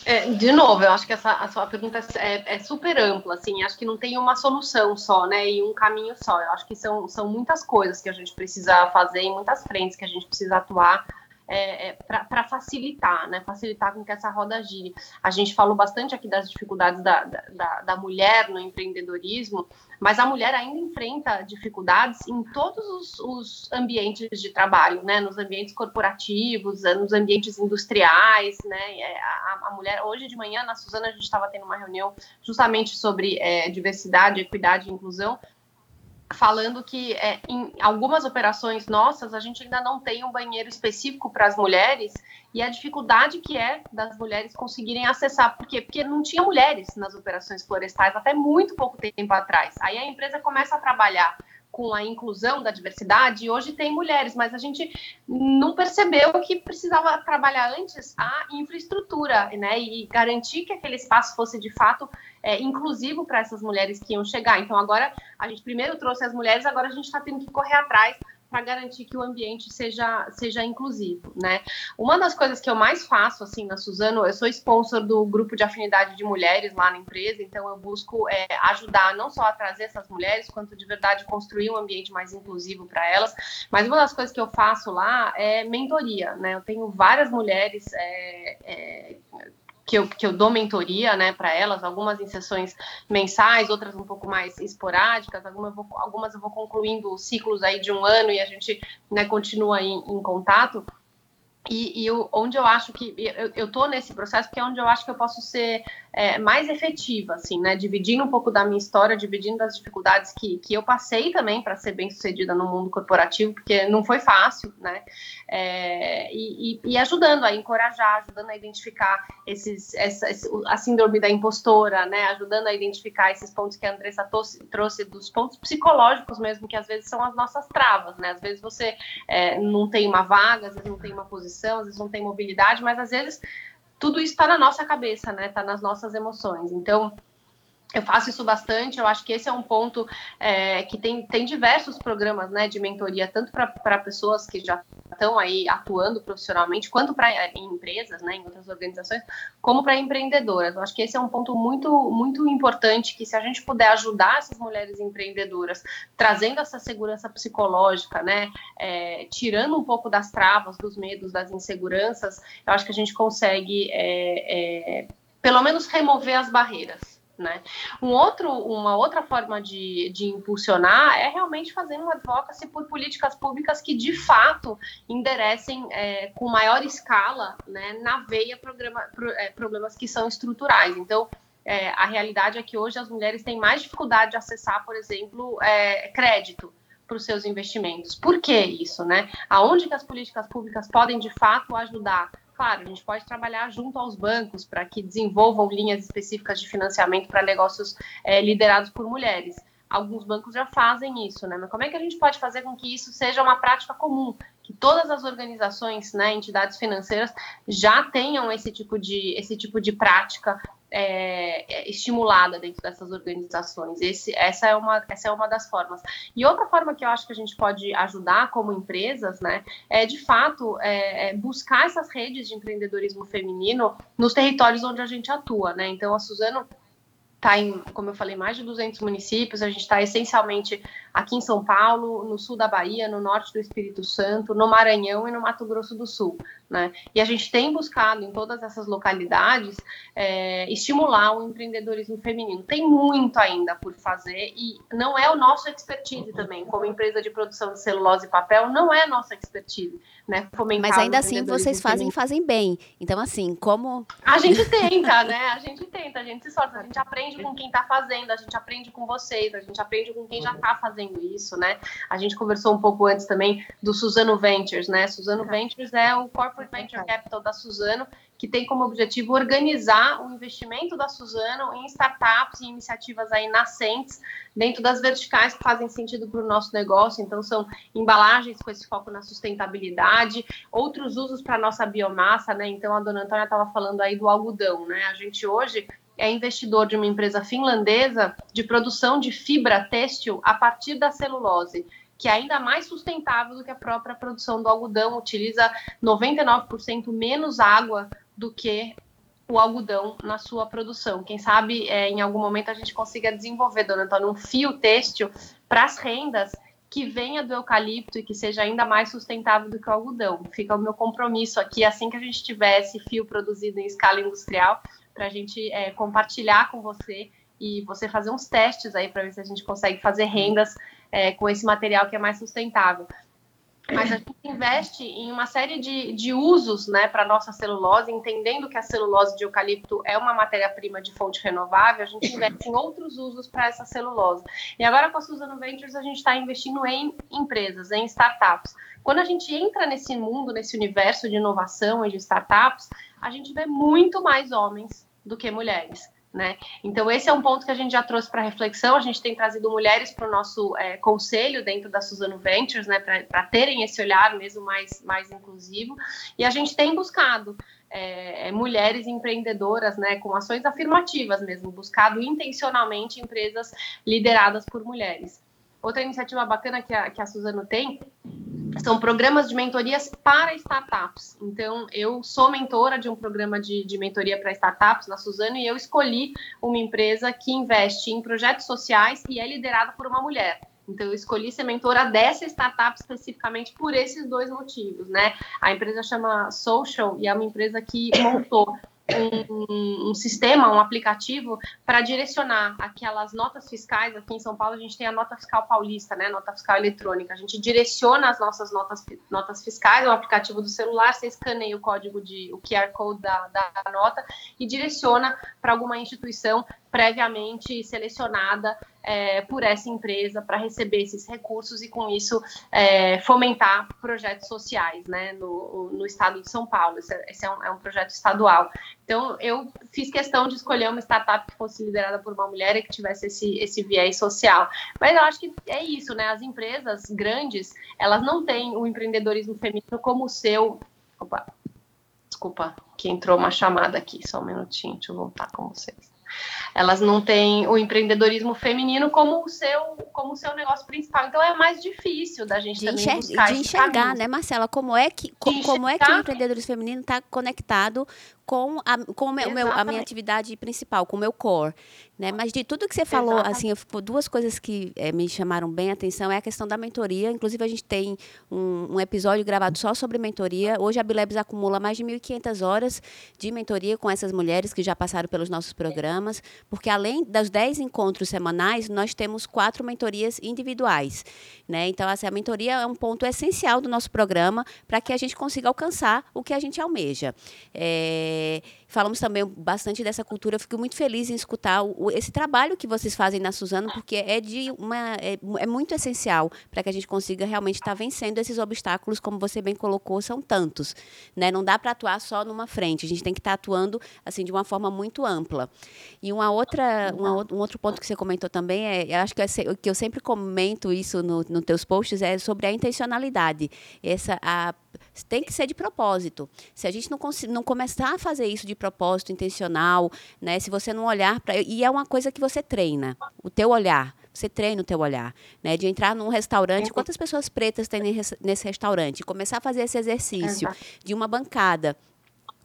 S2: É, de novo, eu acho que essa a sua pergunta é, é, super ampla, assim, acho que não tem uma solução só, né, e um caminho só. Eu acho que são, são muitas coisas que a gente precisa fazer, em muitas frentes que a gente precisa atuar é, é, para facilitar, né? Facilitar com que essa roda gire. A gente falou bastante aqui das dificuldades da, da, da, mulher no empreendedorismo, mas a mulher ainda enfrenta dificuldades em todos os, os ambientes de trabalho, né? Nos ambientes corporativos, nos ambientes industriais, né? É, a, a mulher, hoje de manhã, na Suzana, a gente estava tendo uma reunião justamente sobre é, diversidade, equidade e inclusão, falando que é, em algumas operações nossas a gente ainda não tem um banheiro específico para as mulheres e a dificuldade que é das mulheres conseguirem acessar, por quê? Porque não tinha mulheres nas operações florestais até muito pouco tempo atrás. Aí a empresa começa a trabalhar com a inclusão da diversidade, hoje tem mulheres, mas a gente não percebeu que precisava trabalhar antes a infraestrutura, né, e garantir que aquele espaço fosse de fato é, inclusivo para essas mulheres que iam chegar. Então agora a gente primeiro trouxe as mulheres, agora a gente está tendo que correr atrás para garantir que o ambiente seja, seja inclusivo, né? Uma das coisas que eu mais faço, assim, na Suzano, eu sou sponsor do grupo de afinidade de mulheres lá na empresa, então eu busco é, ajudar não só a trazer essas mulheres, quanto de verdade construir um ambiente mais inclusivo para elas, mas uma das coisas que eu faço lá é mentoria, né? Eu tenho várias mulheres é, é, que eu, que eu dou mentoria né, para elas, algumas em sessões mensais, outras um pouco mais esporádicas, algumas eu vou, algumas eu vou concluindo ciclos aí de um ano e a gente né, continua em, em contato. E, e eu, onde eu acho que eu, estou nesse processo, porque é onde eu acho que eu posso ser é, mais efetiva, assim, né? Dividindo um pouco da minha história, dividindo das dificuldades que, que eu passei também para ser bem sucedida no mundo corporativo, porque não foi fácil, né? É, e, e, ajudando a encorajar, ajudando a identificar esses, essa, a síndrome da impostora, né? Ajudando a identificar esses pontos que a Andressa trouxe, trouxe dos pontos psicológicos mesmo, que às vezes são as nossas travas, né? Às vezes você é, não tem uma vaga, às vezes não tem uma posição às vezes não tem mobilidade, mas às vezes tudo isso está na nossa cabeça, né? Está nas nossas emoções. Então, eu faço isso bastante, eu acho que esse é um ponto é, que tem, tem diversos programas né, de mentoria, tanto para pessoas que já estão aí atuando profissionalmente, quanto para é, empresas, né, em outras organizações, como para empreendedoras. Eu acho que esse é um ponto muito, muito importante, que se a gente puder ajudar essas mulheres empreendedoras, trazendo essa segurança psicológica, né, é, tirando um pouco das travas, dos medos, das inseguranças, eu acho que a gente consegue, é, é pelo menos, remover as barreiras. Né? Um outro, uma outra forma de, de impulsionar é realmente fazer uma advocacy por políticas públicas que de fato enderecem é, com maior escala né, na veia programa, pro, é, problemas que são estruturais. Então, é, a realidade é que hoje as mulheres têm mais dificuldade de acessar, por exemplo, é, crédito para os seus investimentos. Por que isso? Né? Aonde que as políticas públicas podem de fato ajudar? Claro, a gente pode trabalhar junto aos bancos para que desenvolvam linhas específicas de financiamento para negócios é, liderados por mulheres. Alguns bancos já fazem isso, né? Mas como é que a gente pode fazer com que isso seja uma prática comum? Que todas as organizações, né, entidades financeiras já tenham esse tipo de, esse tipo de prática é, é, estimulada dentro dessas organizações. Esse, essa, é uma, essa é uma das formas. E outra forma que eu acho que a gente pode ajudar como empresas, né, é de fato é, é buscar essas redes de empreendedorismo feminino nos territórios onde a gente atua, né? Então a Suzano está em, como eu falei, mais de 200 municípios. A gente está essencialmente aqui em São Paulo, no sul da Bahia, no norte do Espírito Santo, no Maranhão e no Mato Grosso do Sul. Né? E a gente tem buscado em todas essas localidades é, estimular o empreendedorismo feminino. Tem muito ainda por fazer e não é o nosso expertise também, como empresa de produção de celulose e papel, não é a nossa expertise. Né?
S1: Mas ainda assim vocês fazem fazem bem. Então, assim, como.
S2: A gente tenta, né? A gente tenta, a gente se esforça, a gente aprende aprende com quem está fazendo, a gente aprende com vocês, a gente aprende com quem já está fazendo isso, né? A gente conversou um pouco antes também do Suzano Ventures, né? Suzano Ventures é o Corporate Venture Capital da Suzano, que tem como objetivo organizar o investimento da Suzano em startups e iniciativas aí nascentes dentro das verticais que fazem sentido para o nosso negócio. Então, são embalagens com esse foco na sustentabilidade, outros usos para a nossa biomassa, né? Então, a dona Antônia estava falando aí do algodão, né? A gente hoje é investidor de uma empresa finlandesa de produção de fibra têxtil a partir da celulose, que é ainda mais sustentável do que a própria produção do algodão, utiliza 99% menos água do que o algodão na sua produção. Quem sabe é, em algum momento a gente consiga desenvolver, dona Antônia, um fio têxtil para as rendas que venha do eucalipto e que seja ainda mais sustentável do que o algodão. Fica o meu compromisso aqui, assim que a gente tiver esse fio produzido em escala industrial, para a gente é, compartilhar com você e você fazer uns testes aí para ver se a gente consegue fazer rendas é, com esse material que é mais sustentável. Mas a gente investe em uma série de, de usos né, para a nossa celulose, entendendo que a celulose de eucalipto é uma matéria-prima de fonte renovável, a gente investe em outros usos para essa celulose. E agora com a Suzano Ventures, a gente está investindo em empresas, em startups. Quando a gente entra nesse mundo, nesse universo de inovação e de startups, a gente vê muito mais homens do que mulheres. Né? Então, esse é um ponto que a gente já trouxe para reflexão. A gente tem trazido mulheres para o nosso é, conselho dentro da Suzano Ventures, né, para terem esse olhar mesmo mais, mais inclusivo. E a gente tem buscado é, é, mulheres empreendedoras, né, com ações afirmativas mesmo, buscado intencionalmente empresas lideradas por mulheres. Outra iniciativa bacana que a, que a Suzano tem são programas de mentorias para startups. Então, eu sou mentora de um programa de, de mentoria para startups na Suzano e eu escolhi uma empresa que investe em projetos sociais e é liderada por uma mulher. Então, eu escolhi ser mentora dessa startup especificamente por esses dois motivos, né? A empresa chama Social e é uma empresa que montou um, um, sistema, um aplicativo para direcionar aquelas notas fiscais. Aqui em São Paulo a gente tem a nota fiscal paulista, né? Nota fiscal eletrônica. A gente direciona as nossas notas, notas fiscais, o aplicativo do celular, você escaneia o código de o QR Code da, da nota e direciona para alguma instituição previamente selecionada é, por essa empresa para receber esses recursos e, com isso, é, fomentar projetos sociais né, no, no, estado de São Paulo. Esse, é, esse é, um, é, um, projeto estadual. Então, eu fiz questão de escolher uma startup que fosse liderada por uma mulher e que tivesse esse, esse viés social. Mas eu acho que é isso, né? As empresas grandes, elas não têm o empreendedorismo feminino como o seu. Opa, desculpa, que entrou uma chamada aqui, só um minutinho, deixa eu voltar com vocês. Elas não têm o empreendedorismo feminino como o seu, como o seu negócio principal. Então é mais difícil da gente
S1: de
S2: também
S1: enxer
S2: buscar
S1: de enxergar, né, Marcela? Como é que, como, como é que o empreendedorismo feminino está conectado com, a, com meu, meu, a minha atividade principal, com o meu core. Né? Mas de tudo que você falou, assim, eu, duas coisas que é, me chamaram bem a atenção é a questão da mentoria. Inclusive, a gente tem um, um episódio gravado só sobre mentoria. Hoje, a Bilebs acumula mais de 1.500 horas de mentoria com essas mulheres que já passaram pelos nossos programas, porque além dos 10 encontros semanais, nós temos quatro mentorias individuais. Né? Então, assim, a mentoria é um ponto essencial do nosso programa para que a gente consiga alcançar o que a gente almeja. É, eh, falamos também bastante dessa cultura. Eu fico muito feliz em escutar o, esse trabalho que vocês fazem na Suzano, porque é de uma é, é muito essencial para que a gente consiga realmente estar tá vencendo esses obstáculos, como você bem colocou, são tantos, né? Não dá para atuar só numa frente. A gente tem que estar tá atuando assim de uma forma muito ampla. E uma outra, uma, um outro ponto que você comentou também é, eu acho que, eu, que eu sempre comento isso nos no teus posts é sobre a intencionalidade. Essa a tem que ser de propósito. Se a gente não, não começar a fazer isso de propósito intencional, né? Se você não olhar para e é uma coisa que você treina, o teu olhar. Você treina o teu olhar, né? De entrar num restaurante, quantas pessoas pretas tem nesse restaurante? Começar a fazer esse exercício de uma bancada.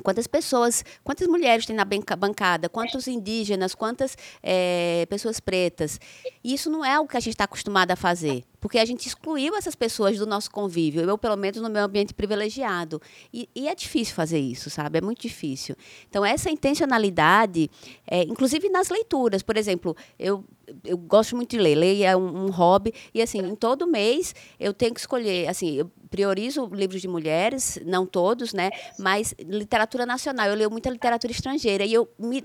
S1: Quantas pessoas, quantas mulheres tem na bancada, quantos indígenas, quantas é, pessoas pretas. Isso não é o que a gente está acostumado a fazer porque a gente excluiu essas pessoas do nosso convívio, eu, pelo menos, no meu ambiente privilegiado. E, e é difícil fazer isso, sabe? É muito difícil. Então, essa intencionalidade, é, inclusive nas leituras, por exemplo, eu, eu gosto muito de ler, ler é um, um hobby, e assim, em todo mês eu tenho que escolher, assim, eu priorizo livros de mulheres, não todos, né? Mas literatura nacional, eu leio muita literatura estrangeira, e eu me,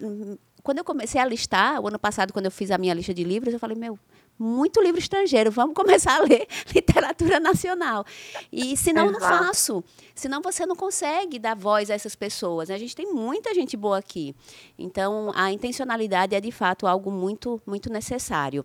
S1: quando eu comecei a listar, o ano passado, quando eu fiz a minha lista de livros, eu falei, meu, muito livro estrangeiro, vamos começar a ler literatura nacional. E senão Exato. não faço. Senão você não consegue dar voz a essas pessoas. A gente tem muita gente boa aqui. Então, a intencionalidade é de fato algo muito, muito necessário.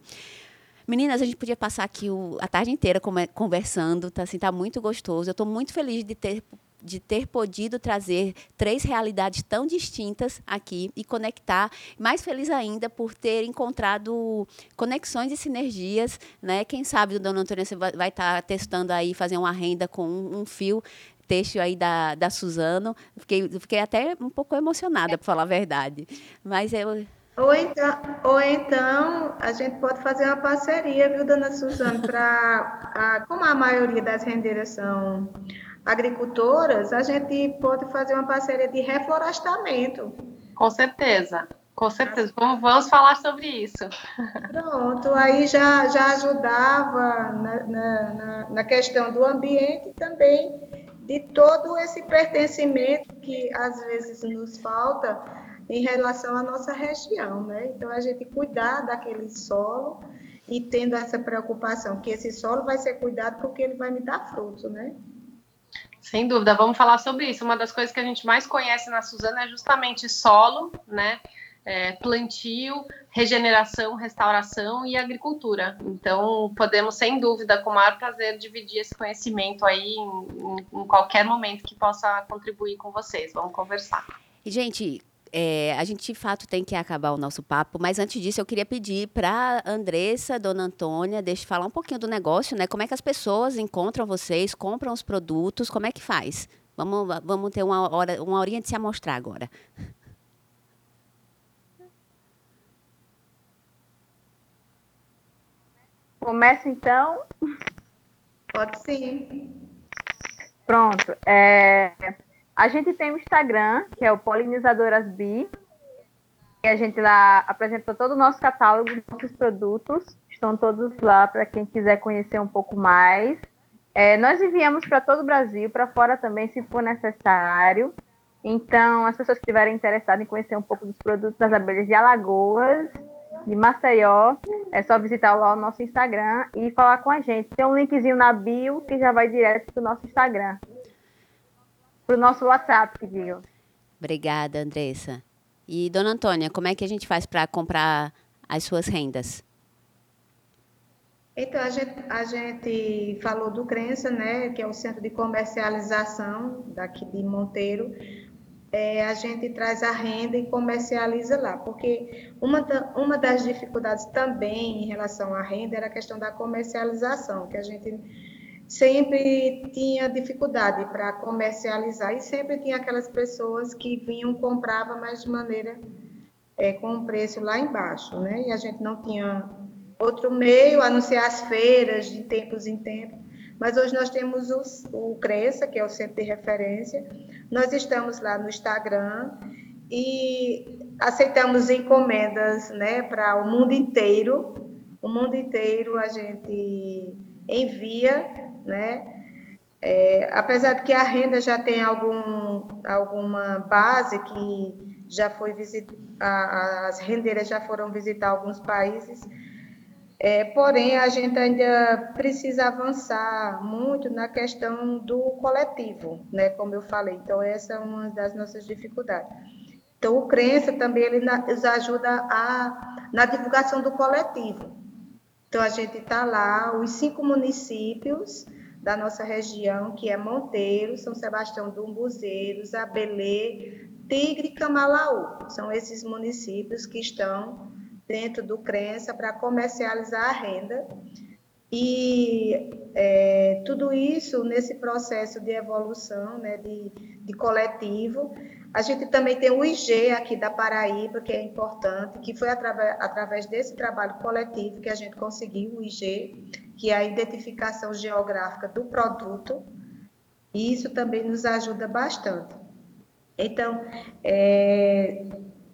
S1: Meninas, a gente podia passar aqui o, a tarde inteira conversando, tá, assim, tá muito gostoso. Eu estou muito feliz de ter de ter podido trazer três realidades tão distintas aqui e conectar. Mais feliz ainda por ter encontrado conexões e sinergias, né? Quem sabe, dona Antônia, vai estar tá testando aí fazer uma renda com um, um fio texto aí da, da Suzano. Fiquei, fiquei até um pouco emocionada, para falar a verdade. Mas eu,
S3: ou então, ou então a gente pode fazer uma parceria, viu, dona Suzano, para como a maioria das rendeiras são agricultoras, a gente pode fazer uma parceria de reflorestamento.
S2: Com certeza, com certeza. Vamos, vamos falar sobre isso.
S3: Pronto, aí já, já ajudava na, na, na questão do ambiente e também de todo esse pertencimento que às vezes nos falta em relação à nossa região, né? Então a gente cuidar daquele solo e tendo essa preocupação que esse solo vai ser cuidado porque ele vai me dar fruto, né?
S2: Sem dúvida, vamos falar sobre isso. Uma das coisas que a gente mais conhece na Suzana é justamente solo, né? É, plantio, regeneração, restauração e agricultura. Então, podemos, sem dúvida, com o maior prazer, dividir esse conhecimento aí em, em, em qualquer momento que possa contribuir com vocês. Vamos conversar.
S1: E, gente, é, a gente de fato tem que acabar o nosso papo, mas antes disso eu queria pedir para Andressa, Dona Antônia, deixe falar um pouquinho do negócio, né? Como é que as pessoas encontram vocês, compram os produtos, como é que faz? Vamos, vamos ter uma hora, uma horinha de se amostrar agora.
S4: Começa então.
S3: Pode sim.
S4: Pronto. É, a gente tem o Instagram, que é o Polinizadoras Bi, e a gente lá apresenta todo o nosso catálogo nossos produtos. Estão todos lá para quem quiser conhecer um pouco mais. É, nós enviamos para todo o Brasil, para fora também, se for necessário. Então, as pessoas que estiverem interessadas em conhecer um pouco dos produtos das abelhas de Alagoas, de Maceió, é só visitar lá o nosso Instagram e falar com a gente. Tem um linkzinho na bio que já vai direto para o nosso Instagram para o nosso WhatsApp, que.
S1: Obrigada, Andressa. E, dona Antônia, como é que a gente faz para comprar as suas rendas?
S3: Então, a gente, a gente falou do Crença, né, que é o centro de comercialização daqui de Monteiro. é, a gente traz a renda e comercializa lá, porque uma, da, uma das dificuldades também em relação à renda era a questão da comercialização, que a gente sempre tinha dificuldade para comercializar e sempre tinha aquelas pessoas que vinham compravam, mas de maneira é, com um preço lá embaixo, né? E a gente não tinha outro meio a não ser as feiras de tempos em tempos. Mas hoje nós temos o, o Cresça, que é o centro de referência. Nós estamos lá no Instagram e aceitamos encomendas né, para o mundo inteiro. O mundo inteiro a gente envia né? É, apesar de que a renda já tem algum, alguma base que já foi visitar, as rendeiras já foram visitar alguns países, é, porém a gente ainda precisa avançar muito na questão do coletivo, né? Como eu falei, então essa é uma das nossas dificuldades. Então o crença também ele nos ajuda a, na divulgação do coletivo. Então a gente está lá, os cinco municípios da nossa região, que é Monteiro, São Sebastião do Umbuzeiros, Abelê, Tigre e Camalaú. São esses municípios que estão dentro do Crença para comercializar a renda. E é, tudo isso nesse processo de evolução, né, de, de coletivo. A gente também tem o IG aqui da Paraíba, que é importante, que foi através, desse trabalho coletivo que a gente conseguiu o IG, que é a identificação geográfica do produto, e isso também nos ajuda bastante. Então, é,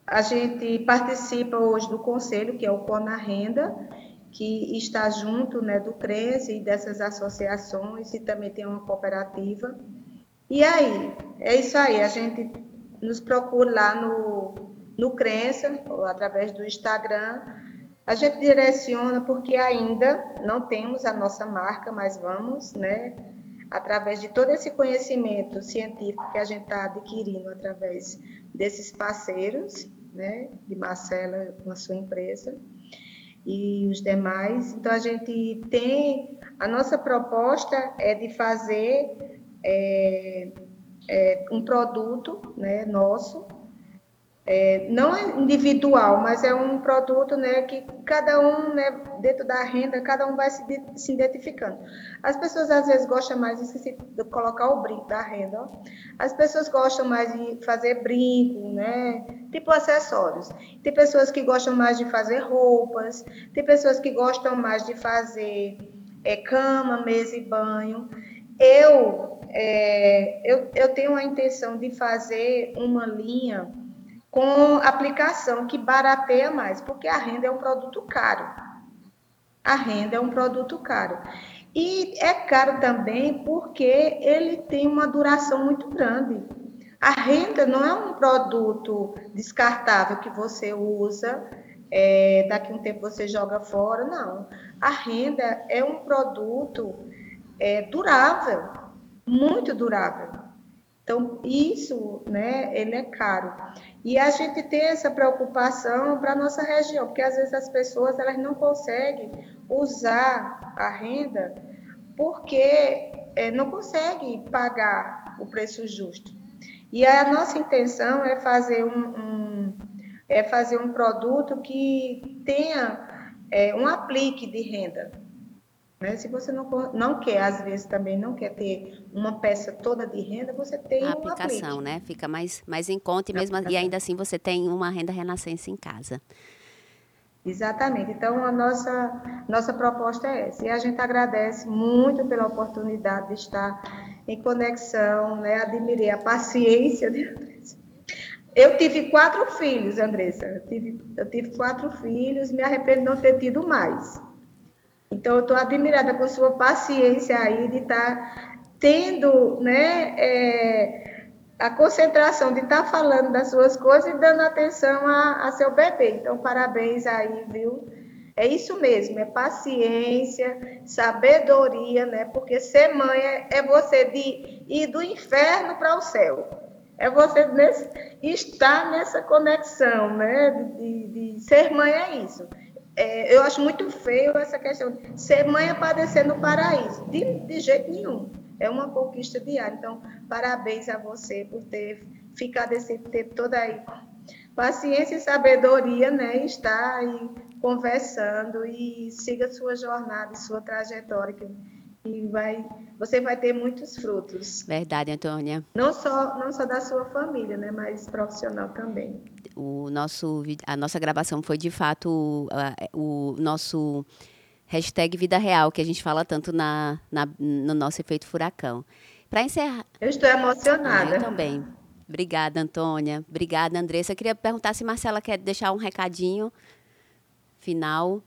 S3: a gente participa hoje do conselho, que é o Cona Renda, que está junto né, do CRES e dessas associações, e também tem uma cooperativa. E aí, é isso aí, a gente nos procura lá no, no Crença, ou através do Instagram, a gente direciona porque ainda não temos a nossa marca, mas vamos, né, através de todo esse conhecimento científico que a gente está adquirindo através desses parceiros, né, de Marcela com a sua empresa e os demais. Então a gente tem a nossa proposta é de fazer é, é, um produto, né, nosso é, não é individual, mas é um produto né, que cada um, né, dentro da renda, cada um vai se, se identificando. As pessoas às vezes gostam mais de, de colocar o brinco da renda. Ó. As pessoas gostam mais de fazer brinco, né, tipo acessórios. Tem pessoas que gostam mais de fazer roupas, tem pessoas que gostam mais de fazer é, cama, mesa e banho. Eu, é, eu, eu tenho a intenção de fazer uma linha com aplicação que barateia mais, porque a renda é um produto caro. A renda é um produto caro. E é caro também porque ele tem uma duração muito grande. A renda não é um produto descartável que você usa, é, daqui a um tempo você joga fora, não. A renda é um produto é, durável, muito durável. Então, isso, né, ele é caro. E a gente tem essa preocupação para a nossa região, porque às vezes as pessoas elas não conseguem usar a renda porque é, não conseguem pagar o preço justo. E a nossa intenção é fazer um, um é fazer um produto que tenha é, um aplique de renda. Né? Se você não, não quer, às vezes também não quer ter uma peça toda de renda, você tem
S1: a aplicação, né? Fica mais, mais em conta e, mesmo, e ainda assim você tem uma renda renascença em casa.
S3: Exatamente. Então, a nossa, nossa proposta é essa. E a gente agradece muito pela oportunidade de estar em conexão, né? Admirei a paciência de Andressa. Eu tive quatro filhos, Andressa. Eu tive, eu tive quatro filhos, me arrependo de não ter tido mais. Então, eu estou admirada com sua paciência aí de estar tá tendo né, é, a concentração de estar tá falando das suas coisas e dando atenção a, a seu bebê. Então, parabéns aí, viu? É isso mesmo, é paciência, sabedoria, né? Porque ser mãe é, é você de ir do inferno para o céu. É você nesse, estar nessa conexão, né? De, de, de ser mãe é isso é, eu acho muito feio essa questão ser mãe é padecer no paraíso. De, de jeito nenhum. É uma conquista diária. Então, parabéns a você por ter ficar desse tempo todo aí. Paciência e sabedoria, né? Estar aí conversando e siga sua jornada, sua trajetória, e vai, você vai ter muitos frutos.
S1: Verdade, Antônia.
S3: Não só, não só da sua família, né? Mas profissional também.
S1: O nosso, a nossa gravação foi de fato o, o nosso hashtag Vida Real, que a gente fala tanto na, na no nosso efeito furacão. Para encerrar.
S3: Eu estou emocionada.
S1: Ah, eu também. Obrigada, Antônia. Obrigada, Andressa. Eu queria perguntar se Marcela quer deixar um recadinho final.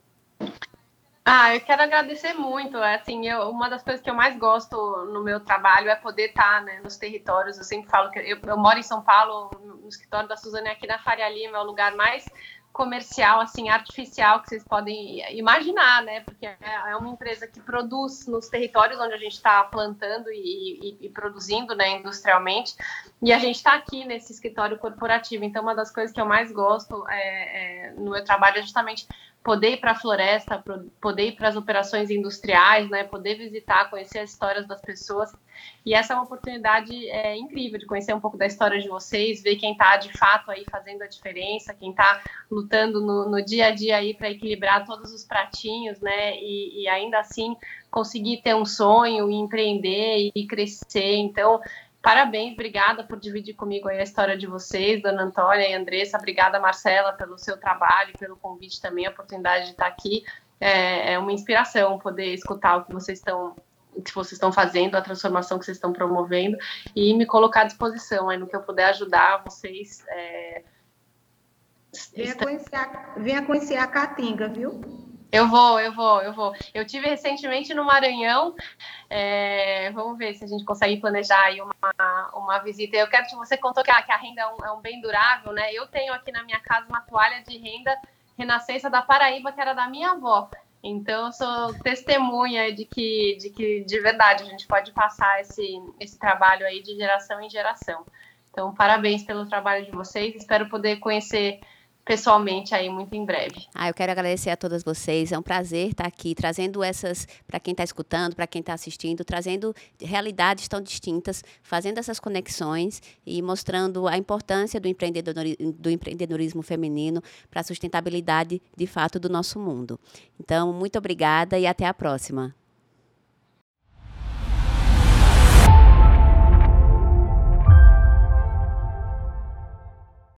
S2: Ah, eu quero agradecer muito. É, assim, eu, uma das coisas que eu mais gosto no meu trabalho é poder estar né, nos territórios. Eu sempre falo que eu, eu moro em São Paulo, no escritório da Suzane aqui na Faria Lima, é o lugar mais comercial, assim, artificial que vocês podem imaginar, né? Porque é, é uma empresa que produz nos territórios onde a gente está plantando e, e, e, produzindo, né, industrialmente, e a gente está aqui nesse escritório corporativo. Então, uma das coisas que eu mais gosto é, é, no meu trabalho é justamente poder ir para a floresta, poder ir para as operações industriais, né, poder visitar, conhecer as histórias das pessoas. E essa é uma oportunidade é, incrível de conhecer um pouco da história de vocês, ver quem está de fato aí fazendo a diferença, quem está lutando no, no, dia a dia aí para equilibrar todos os pratinhos, né, e, e ainda assim conseguir ter um sonho, empreender e crescer. Então, Parabéns, obrigada por dividir comigo a história de vocês, Dona Antônia e Andressa. Obrigada, Marcela, pelo seu trabalho, pelo convite também, a oportunidade de estar aqui. É, é uma inspiração poder escutar o que vocês estão que vocês estão fazendo, a transformação que vocês estão promovendo e me colocar à disposição aí no que eu puder ajudar vocês. É...
S3: Venha, conhecer a, venha conhecer a Caatinga, viu?
S2: Eu vou, eu vou, eu vou. Eu tive recentemente no Maranhão. É, vamos ver se a gente consegue planejar aí uma, uma visita. Eu quero que você contou que a, que a renda é um, é um, bem durável, né? Eu tenho aqui na minha casa uma toalha de renda renascença da Paraíba, que era da minha avó. Então, eu sou testemunha de que, de que, de verdade, a gente pode passar esse, esse trabalho aí de geração em geração. Então, parabéns pelo trabalho de vocês. Espero poder conhecer pessoalmente aí muito em breve.
S1: Ah, eu quero agradecer a todas vocês. É um prazer estar aqui trazendo essas para quem está escutando, para quem está assistindo, trazendo realidades tão distintas, fazendo essas conexões e mostrando a importância do empreendedorismo, do empreendedorismo feminino para a sustentabilidade de fato do nosso mundo. Então, muito obrigada e até a próxima.